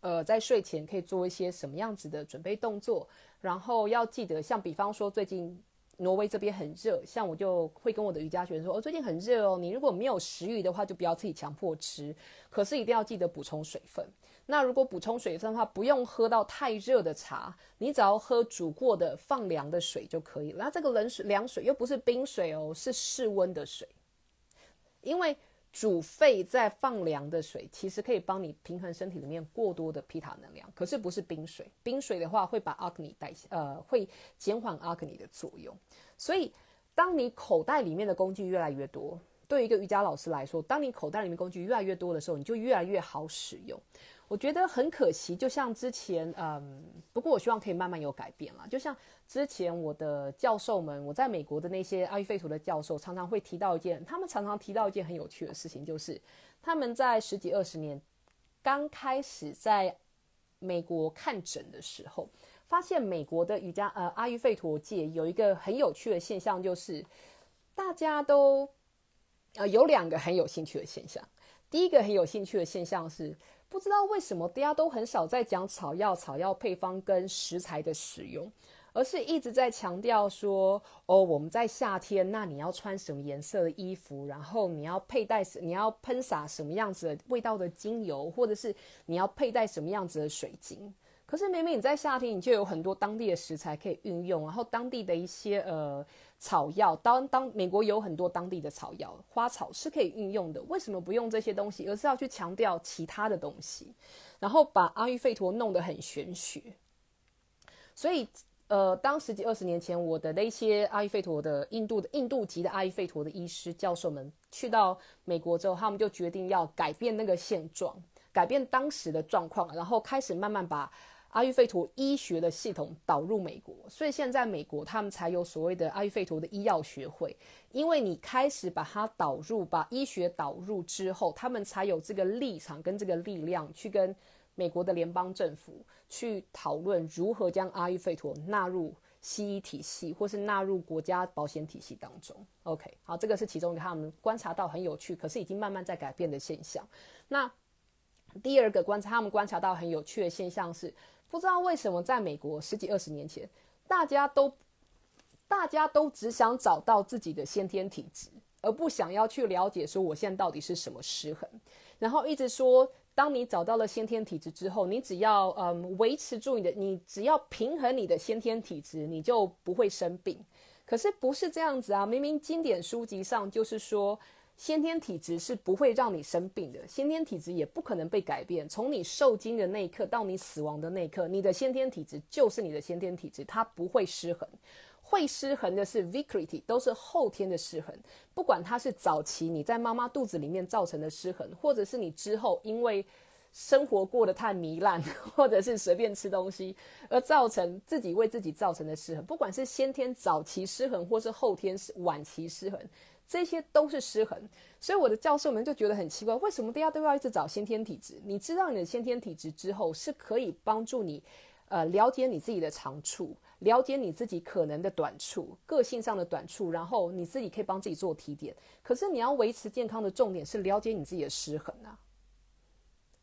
呃，在睡前可以做一些什么样子的准备动作？然后要记得，像比方说最近。挪威这边很热，像我就会跟我的瑜伽学生说：“哦，最近很热哦，你如果没有食欲的话，就不要自己强迫吃，可是一定要记得补充水分。那如果补充水分的话，不用喝到太热的茶，你只要喝煮过的放凉的水就可以了。那这个冷水、凉水又不是冰水哦，是室温的水，因为。”煮沸再放凉的水，其实可以帮你平衡身体里面过多的皮塔能量。可是不是冰水，冰水的话会把阿克尼带，呃，会减缓阿克尼的作用。所以，当你口袋里面的工具越来越多，对一个瑜伽老师来说，当你口袋里面工具越来越多的时候，你就越来越好使用。我觉得很可惜，就像之前，嗯，不过我希望可以慢慢有改变了。就像之前我的教授们，我在美国的那些阿育吠陀的教授，常常会提到一件，他们常常提到一件很有趣的事情，就是他们在十几二十年刚开始在美国看诊的时候，发现美国的瑜伽呃阿育吠陀界有一个很有趣的现象，就是大家都呃有两个很有兴趣的现象。第一个很有兴趣的现象是。不知道为什么大家都很少在讲草药、草药配方跟食材的使用，而是一直在强调说：哦，我们在夏天，那你要穿什么颜色的衣服？然后你要佩戴什？你要喷洒什么样子的味道的精油，或者是你要佩戴什么样子的水晶？可是明明你在夏天，你就有很多当地的食材可以运用，然后当地的一些呃。草药，当当美国有很多当地的草药，花草是可以运用的。为什么不用这些东西，而是要去强调其他的东西，然后把阿育吠陀弄得很玄学？所以，呃，当十几二十年前，我的那些阿育吠陀的印度的印度籍的阿育吠陀的医师教授们去到美国之后，他们就决定要改变那个现状，改变当时的状况，然后开始慢慢把。阿育吠陀医学的系统导入美国，所以现在美国他们才有所谓的阿育吠陀的医药学会。因为你开始把它导入，把医学导入之后，他们才有这个立场跟这个力量去跟美国的联邦政府去讨论如何将阿育吠陀纳入西医体系，或是纳入国家保险体系当中。OK，好，这个是其中一个他们观察到很有趣，可是已经慢慢在改变的现象。那第二个观察，他们观察到很有趣的现象是。不知道为什么，在美国十几二十年前，大家都大家都只想找到自己的先天体质，而不想要去了解说我现在到底是什么失衡。然后一直说，当你找到了先天体质之后，你只要嗯维持住你的，你只要平衡你的先天体质，你就不会生病。可是不是这样子啊！明明经典书籍上就是说。先天体质是不会让你生病的，先天体质也不可能被改变。从你受精的那一刻到你死亡的那一刻，你的先天体质就是你的先天体质，它不会失衡。会失衡的是 vicrity 都是后天的失衡。不管它是早期你在妈妈肚子里面造成的失衡，或者是你之后因为生活过得太糜烂，或者是随便吃东西而造成自己为自己造成的失衡，不管是先天早期失衡，或是后天晚期失衡。这些都是失衡，所以我的教授们就觉得很奇怪，为什么大家都要一直找先天体质？你知道你的先天体质之后，是可以帮助你，呃，了解你自己的长处，了解你自己可能的短处，个性上的短处，然后你自己可以帮自己做提点。可是你要维持健康的重点是了解你自己的失衡啊。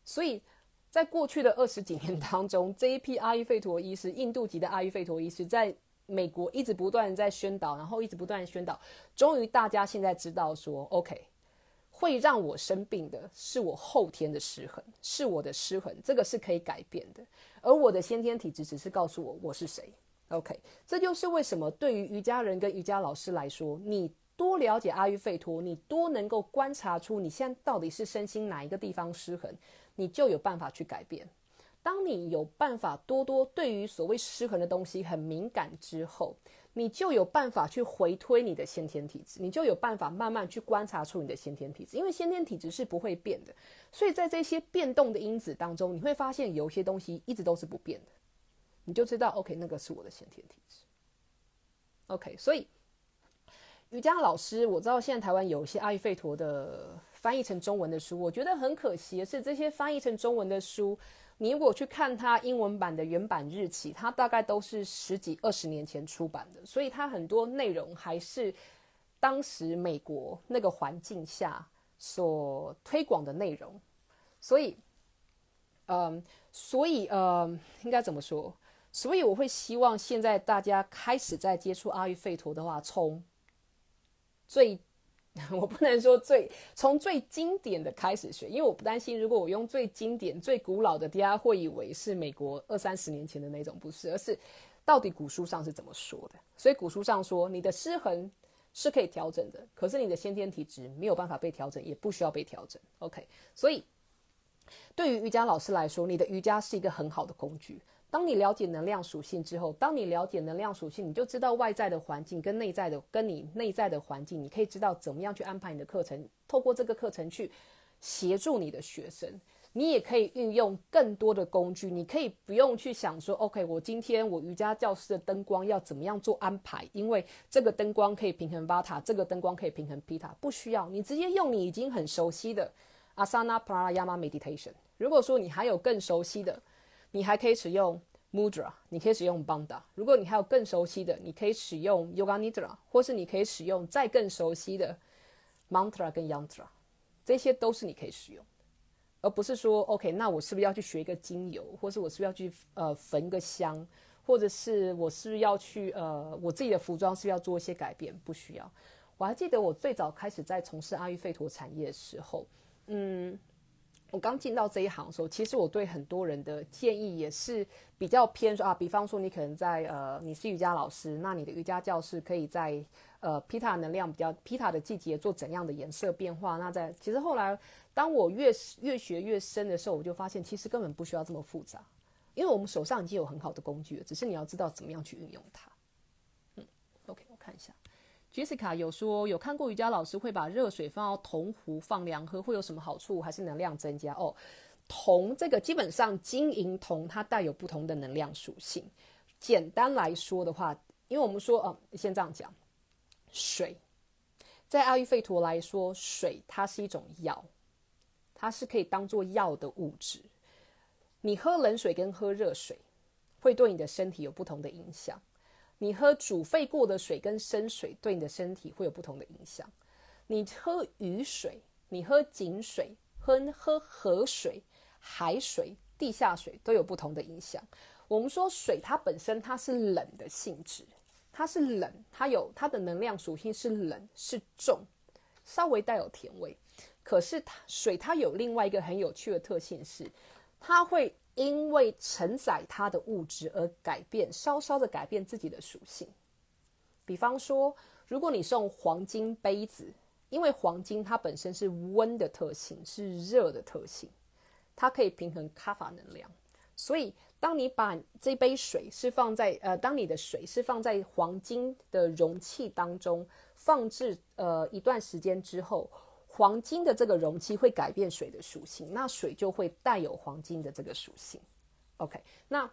所以在过去的二十几年当中，这一批阿育吠陀医师，印度籍的阿育吠陀医师，在美国一直不断在宣导，然后一直不断宣导，终于大家现在知道说，OK，会让我生病的是我后天的失衡，是我的失衡，这个是可以改变的。而我的先天体质只是告诉我我是谁。OK，这就是为什么对于瑜伽人跟瑜伽老师来说，你多了解阿育吠陀，你多能够观察出你现在到底是身心哪一个地方失衡，你就有办法去改变。当你有办法多多对于所谓失衡的东西很敏感之后。你就有办法去回推你的先天体质，你就有办法慢慢去观察出你的先天体质，因为先天体质是不会变的。所以在这些变动的因子当中，你会发现有些东西一直都是不变的，你就知道 OK，那个是我的先天体质。OK，所以瑜伽老师，我知道现在台湾有一些阿育吠陀的翻译成中文的书，我觉得很可惜的是，这些翻译成中文的书。你如果去看它英文版的原版日期，它大概都是十几二十年前出版的，所以它很多内容还是当时美国那个环境下所推广的内容。所以，嗯，所以，呃，应该怎么说？所以我会希望现在大家开始在接触阿育吠陀的话，从最。我不能说最从最经典的开始学，因为我不担心，如果我用最经典、最古老的，大家会以为是美国二三十年前的那种，不是，而是到底古书上是怎么说的。所以古书上说，你的失衡是可以调整的，可是你的先天体质没有办法被调整，也不需要被调整。OK，所以对于瑜伽老师来说，你的瑜伽是一个很好的工具。当你了解能量属性之后，当你了解能量属性，你就知道外在的环境跟内在的跟你内在的环境，你可以知道怎么样去安排你的课程，透过这个课程去协助你的学生。你也可以运用更多的工具，你可以不用去想说，OK，我今天我瑜伽教室的灯光要怎么样做安排，因为这个灯光可以平衡 Vata，这个灯光可以平衡 Pita，不需要，你直接用你已经很熟悉的 Asana Pranayama Meditation。如果说你还有更熟悉的，你还可以使用 Mudra，你可以使用 banda。如果你还有更熟悉的，你可以使用 Yoga Nidra，或是你可以使用再更熟悉的 Mantra 跟 Yantra，这些都是你可以使用的，而不是说 OK，那我是不是要去学一个精油，或是我是不是要去呃焚个香，或者是我是不是要去呃我自己的服装是不是要做一些改变？不需要。我还记得我最早开始在从事阿育吠陀产业的时候，嗯。我刚进到这一行的时候，其实我对很多人的建议也是比较偏说啊，比方说你可能在呃，你是瑜伽老师，那你的瑜伽教室可以在呃皮塔能量比较皮塔的季节做怎样的颜色变化？那在其实后来，当我越越学越深的时候，我就发现其实根本不需要这么复杂，因为我们手上已经有很好的工具了，只是你要知道怎么样去运用它。嗯，OK，我看一下。Jessica 有说有看过瑜伽老师会把热水放到铜壶放凉喝，会有什么好处？还是能量增加？哦，铜这个基本上金银铜它带有不同的能量属性。简单来说的话，因为我们说，嗯，先这样讲，水在阿育吠陀来说，水它是一种药，它是可以当做药的物质。你喝冷水跟喝热水会对你的身体有不同的影响。你喝煮沸过的水跟生水对你的身体会有不同的影响。你喝雨水，你喝井水，喝喝河水、海水、地下水都有不同的影响。我们说水它本身它是冷的性质，它是冷，它有它的能量属性是冷是重，稍微带有甜味。可是它水它有另外一个很有趣的特性是，它会。因为承载它的物质而改变，稍稍的改变自己的属性。比方说，如果你是用黄金杯子，因为黄金它本身是温的特性，是热的特性，它可以平衡卡法能量。所以，当你把这杯水是放在呃，当你的水是放在黄金的容器当中，放置呃一段时间之后。黄金的这个容器会改变水的属性，那水就会带有黄金的这个属性。OK，那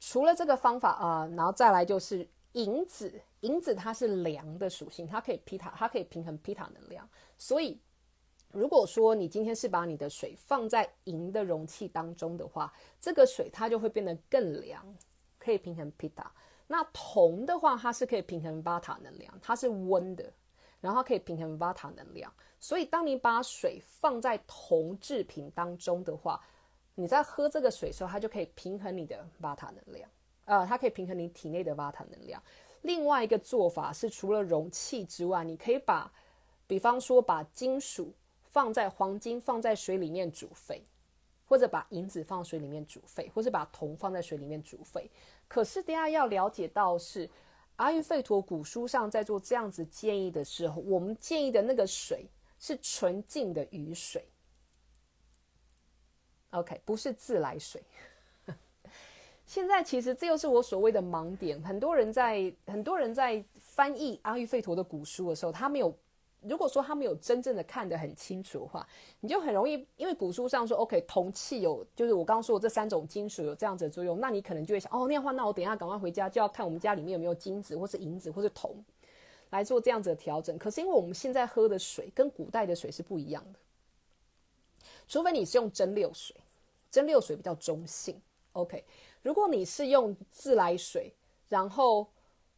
除了这个方法啊，然后再来就是银子，银子它是凉的属性，它可以皮塔，它可以平衡皮塔能量。所以如果说你今天是把你的水放在银的容器当中的话，这个水它就会变得更凉，可以平衡皮塔。那铜的话，它是可以平衡巴塔能量，它是温的。然后可以平衡 Vata 能量，所以当你把水放在铜制品当中的话，你在喝这个水时候，它就可以平衡你的 Vata 能量，呃，它可以平衡你体内的 Vata 能量。另外一个做法是，除了容器之外，你可以把比方说把金属放在黄金放在水里面煮沸，或者把银子放水里面煮沸，或者把铜放在水里面煮沸。可是大家要了解到是阿育吠陀古书上在做这样子建议的时候，我们建议的那个水是纯净的雨水。OK，不是自来水。现在其实这又是我所谓的盲点。很多人在很多人在翻译阿育吠陀的古书的时候，他没有如果说他没有真正的看得很清楚的话，你就很容易因为古书上说 OK 铜器有就是我刚刚说的这三种金属有这样子的作用，那你可能就会想哦那样话，那我等一下赶快回家就要看我们家里面有没有金子或是银子或是铜来做这样子的调整。可是因为我们现在喝的水跟古代的水是不一样的，除非你是用蒸馏水，蒸馏水比较中性。OK。如果你是用自来水，然后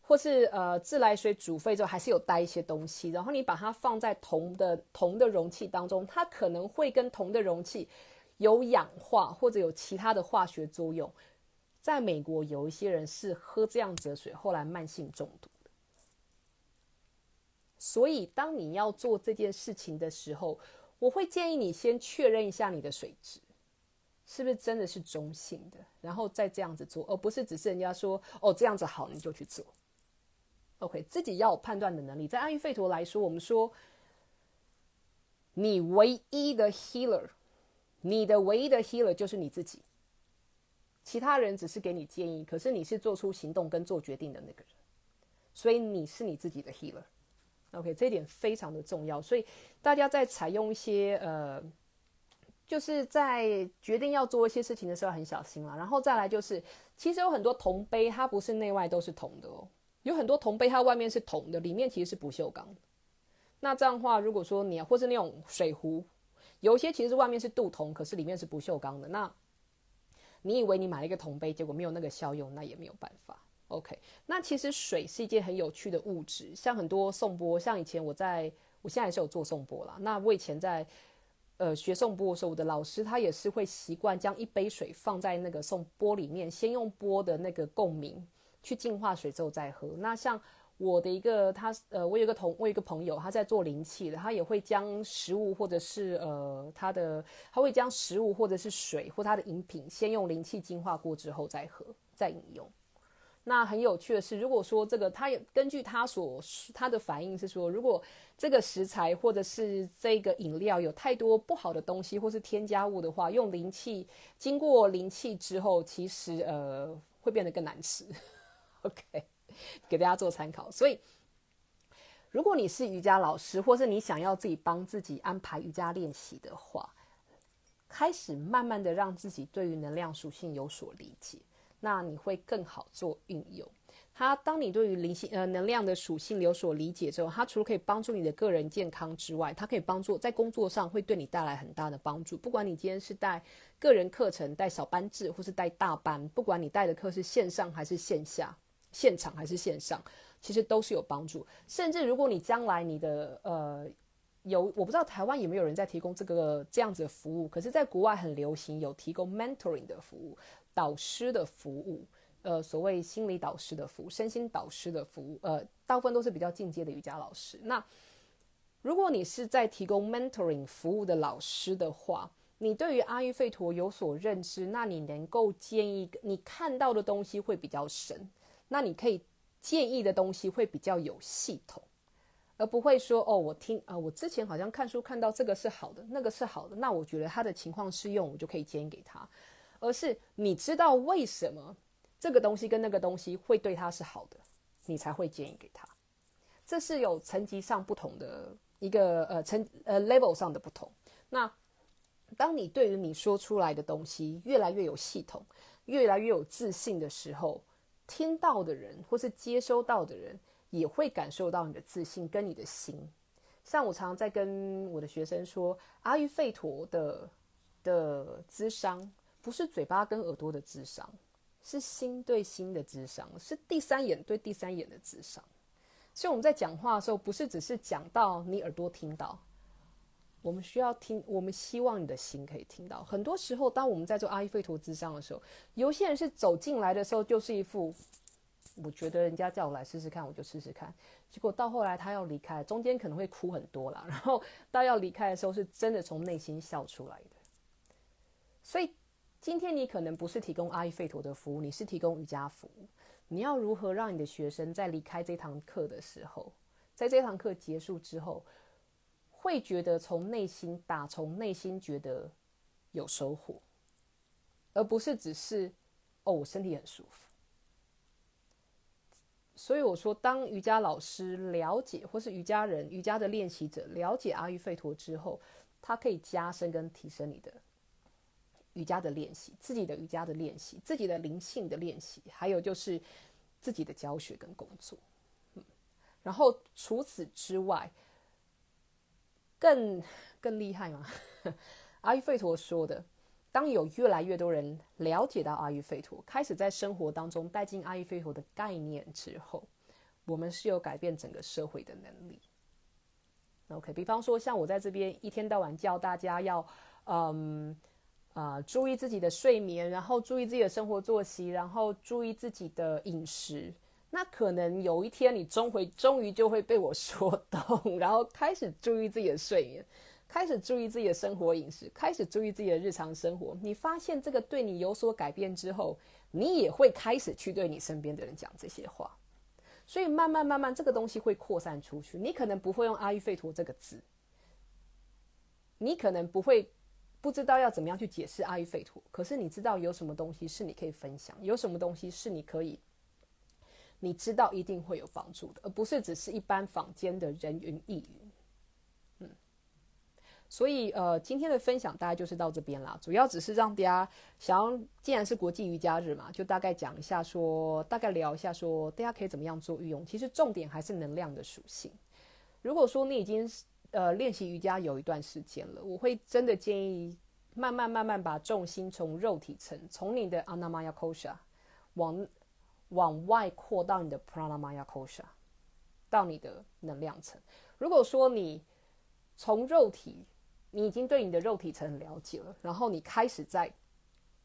或是呃自来水煮沸之后还是有带一些东西，然后你把它放在铜的铜的容器当中，它可能会跟铜的容器有氧化或者有其他的化学作用。在美国有一些人是喝这样子的水，后来慢性中毒。所以当你要做这件事情的时候，我会建议你先确认一下你的水质。是不是真的是中性的，然后再这样子做，而不是只是人家说哦这样子好你就去做。OK，自己要有判断的能力。在阿育吠陀来说，我们说你唯一的 healer，你的唯一的 healer 就是你自己，其他人只是给你建议，可是你是做出行动跟做决定的那个人，所以你是你自己的 healer。OK，这一点非常的重要，所以大家在采用一些呃。就是在决定要做一些事情的时候很小心了，然后再来就是，其实有很多铜杯它不是内外都是铜的哦，有很多铜杯它外面是铜的，里面其实是不锈钢。那这样的话，如果说你或是那种水壶，有些其实外面是镀铜，可是里面是不锈钢的，那你以为你买了一个铜杯，结果没有那个效用，那也没有办法。OK，那其实水是一件很有趣的物质，像很多颂钵，像以前我在，我现在是有做颂钵啦，那我以前在。呃，学颂钵的时候，我的老师他也是会习惯将一杯水放在那个颂钵里面，先用钵的那个共鸣去净化水之后再喝。那像我的一个他，呃，我有个同我有一个朋友，他在做灵气的，他也会将食物或者是呃他的，他会将食物或者是水或他的饮品先用灵气净化过之后再喝再饮用。那很有趣的是，如果说这个，他也根据他所他的反应是说，如果这个食材或者是这个饮料有太多不好的东西或是添加物的话，用灵气经过灵气之后，其实呃会变得更难吃。OK，给大家做参考。所以，如果你是瑜伽老师，或是你想要自己帮自己安排瑜伽练习的话，开始慢慢的让自己对于能量属性有所理解。那你会更好做运用。它，当你对于灵性呃能量的属性有所理解之后，它除了可以帮助你的个人健康之外，它可以帮助在工作上会对你带来很大的帮助。不管你今天是带个人课程、带小班制，或是带大班，不管你带的课是线上还是线下、现场还是线上，其实都是有帮助。甚至如果你将来你的呃有，我不知道台湾有没有人在提供这个这样子的服务，可是在国外很流行有提供 mentoring 的服务。导师的服务，呃，所谓心理导师的服务，身心导师的服务，呃，大部分都是比较进阶的瑜伽老师。那如果你是在提供 mentoring 服务的老师的话，你对于阿育吠陀有所认知，那你能够建议你看到的东西会比较深，那你可以建议的东西会比较有系统，而不会说哦，我听啊，我之前好像看书看到这个是好的，那个是好的，那我觉得他的情况适用，我就可以建议给他。而是你知道为什么这个东西跟那个东西会对他是好的，你才会建议给他。这是有层级上不同的一个呃层呃 level 上的不同。那当你对于你说出来的东西越来越有系统，越来越有自信的时候，听到的人或是接收到的人也会感受到你的自信跟你的心。像我常常在跟我的学生说，阿育吠陀的的智商。不是嘴巴跟耳朵的智商，是心对心的智商，是第三眼对第三眼的智商。所以我们在讲话的时候，不是只是讲到你耳朵听到，我们需要听，我们希望你的心可以听到。很多时候，当我们在做阿育吠陀之上的时候，有些人是走进来的时候就是一副我觉得人家叫我来试试看，我就试试看。结果到后来他要离开，中间可能会哭很多啦。然后到要离开的时候，是真的从内心笑出来的。所以今天你可能不是提供阿育吠陀的服务，你是提供瑜伽服务。你要如何让你的学生在离开这堂课的时候，在这堂课结束之后，会觉得从内心打从内心觉得有收获，而不是只是哦我身体很舒服。所以我说，当瑜伽老师了解，或是瑜伽人、瑜伽的练习者了解阿育吠陀之后，他可以加深跟提升你的瑜伽的练习，自己的瑜伽的练习，自己的灵性的练习，还有就是自己的教学跟工作。嗯，然后除此之外，更更厉害吗？阿育吠陀说的。当有越来越多人了解到阿育吠陀，开始在生活当中带进阿育吠陀的概念之后，我们是有改变整个社会的能力。OK，比方说像我在这边一天到晚叫大家要，嗯啊注意自己的睡眠，然后注意自己的生活作息，然后注意自己的饮食。那可能有一天你终会 终于就会被我说动，然后开始注意自己的睡眠。开始注意自己的生活饮食，开始注意自己的日常生活。你发现这个对你有所改变之后，你也会开始去对你身边的人讲这些话。所以慢慢慢慢，这个东西会扩散出去。你可能不会用阿育吠陀这个字，你可能不会不知道要怎么样去解释阿育吠陀。可是你知道有什么东西是你可以分享，有什么东西是你可以，你知道一定会有帮助的，而不是只是一般坊间的人云亦云。嗯所以，呃，今天的分享大概就是到这边啦。主要只是让大家想要，既然是国际瑜伽日嘛，就大概讲一下，说大概聊一下，说大家可以怎么样做运用。其实重点还是能量的属性。如果说你已经呃练习瑜伽有一段时间了，我会真的建议慢慢慢慢把重心从肉体层，从你的 Anamaya Kosha 往往外扩到你的 Pranamaya Kosha，到你的能量层。如果说你从肉体你已经对你的肉体层了解了，然后你开始在，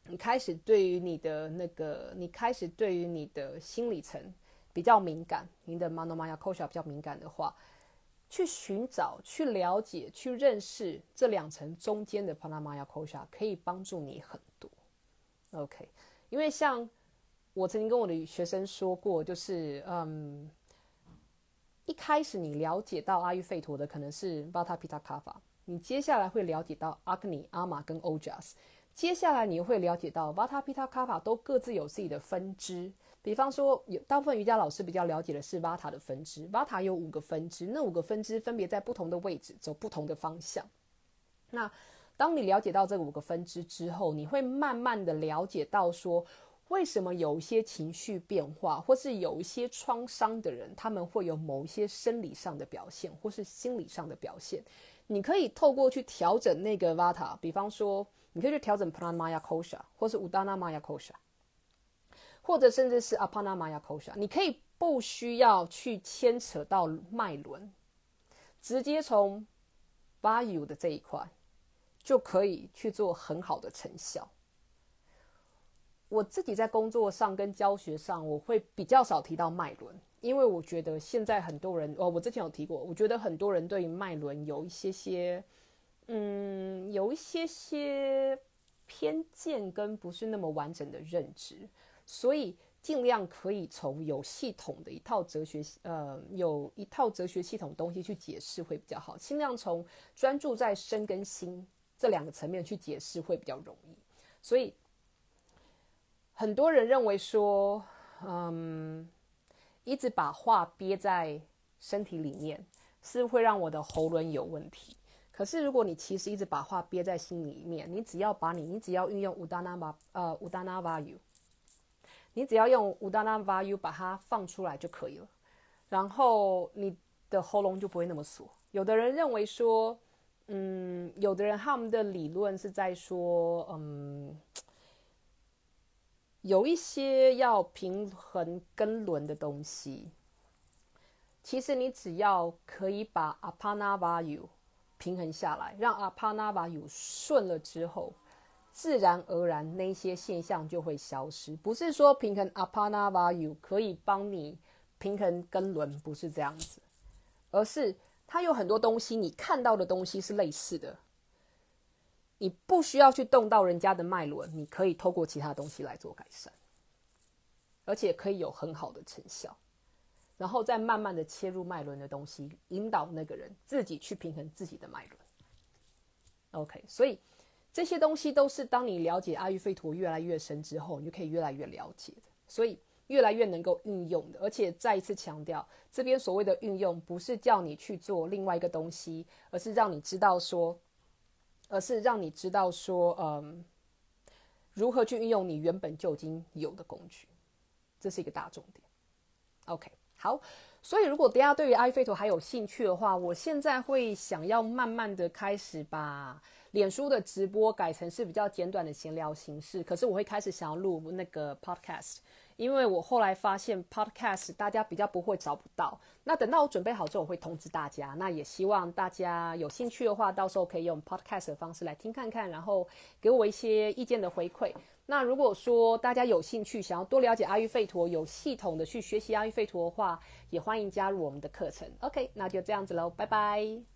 你开始对于你的那个，你开始对于你的心理层比较敏感，你的 manomaya kosha 比较敏感的话，去寻找、去了解、去认识这两层中间的 pranamaya kosha，可以帮助你很多。OK，因为像我曾经跟我的学生说过，就是嗯，一开始你了解到阿育吠陀的可能是 vata pitta kapha。你接下来会了解到阿格尼、阿玛跟欧加斯，接下来你会了解到瓦塔、皮塔、卡法都各自有自己的分支。比方说，有大部分瑜伽老师比较了解的是瓦塔的分支，瓦塔有五个分支，那五个分支分别在不同的位置走不同的方向。那当你了解到这五个分支之后，你会慢慢的了解到说，为什么有一些情绪变化，或是有一些创伤的人，他们会有某一些生理上的表现，或是心理上的表现。你可以透过去调整那个 Vata，比方说，你可以去调整 Pranamaya Kosha，或是 Udanamaya Kosha，或者甚至是 Apanamaya Kosha。你可以不需要去牵扯到脉轮，直接从 Vayu 的这一块就可以去做很好的成效。我自己在工作上跟教学上，我会比较少提到脉轮。因为我觉得现在很多人，哦，我之前有提过，我觉得很多人对脉轮有一些些，嗯，有一些些偏见跟不是那么完整的认知，所以尽量可以从有系统的一套哲学，呃，有一套哲学系统东西去解释会比较好，尽量从专注在身跟心这两个层面去解释会比较容易。所以很多人认为说，嗯。一直把话憋在身体里面，是会让我的喉咙有问题。可是如果你其实一直把话憋在心里面，你只要把你，你只要运用乌达那巴呃乌达那巴 u 你只要用乌达那巴 u 把它放出来就可以了。然后你的喉咙就不会那么锁。有的人认为说，嗯，有的人他们的理论是在说，嗯。有一些要平衡根轮的东西，其实你只要可以把阿帕纳瓦尤平衡下来，让阿帕纳瓦尤顺了之后，自然而然那些现象就会消失。不是说平衡 Apana Vayu 可以帮你平衡根轮，不是这样子，而是它有很多东西，你看到的东西是类似的，你不需要去动到人家的脉轮，你可以透过其他东西来做改善，而且可以有很好的成效。然后再慢慢的切入脉轮的东西，引导那个人自己去平衡自己的脉轮。OK，所以这些东西都是当你了解阿育吠陀越来越深之后，你就可以越来越了解的，所以越来越能够运用的。而且再一次强调，这边所谓的运用，不是叫你去做另外一个东西，而是让你知道说，而是让你知道说，嗯，如何去运用你原本就已经有的工具，这是一个大重点。OK。好，所以如果大家对于阿育吠陀还有兴趣的话，我现在会想要慢慢的开始把脸书的直播改成是比较简短的闲聊形式。可是我会开始想要录那个 podcast，因为我后来发现 podcast 大家比较不会找不到。那等到我准备好之后，我会通知大家。那也希望大家有兴趣的话，到时候可以用 podcast 的方式来听看看，然后给我一些意见的回馈。那如果说大家有兴趣，想要多了解阿育吠陀，有系统的去学习阿育吠陀的话，也欢迎加入我们的课程。OK，那就这样子喽，拜拜。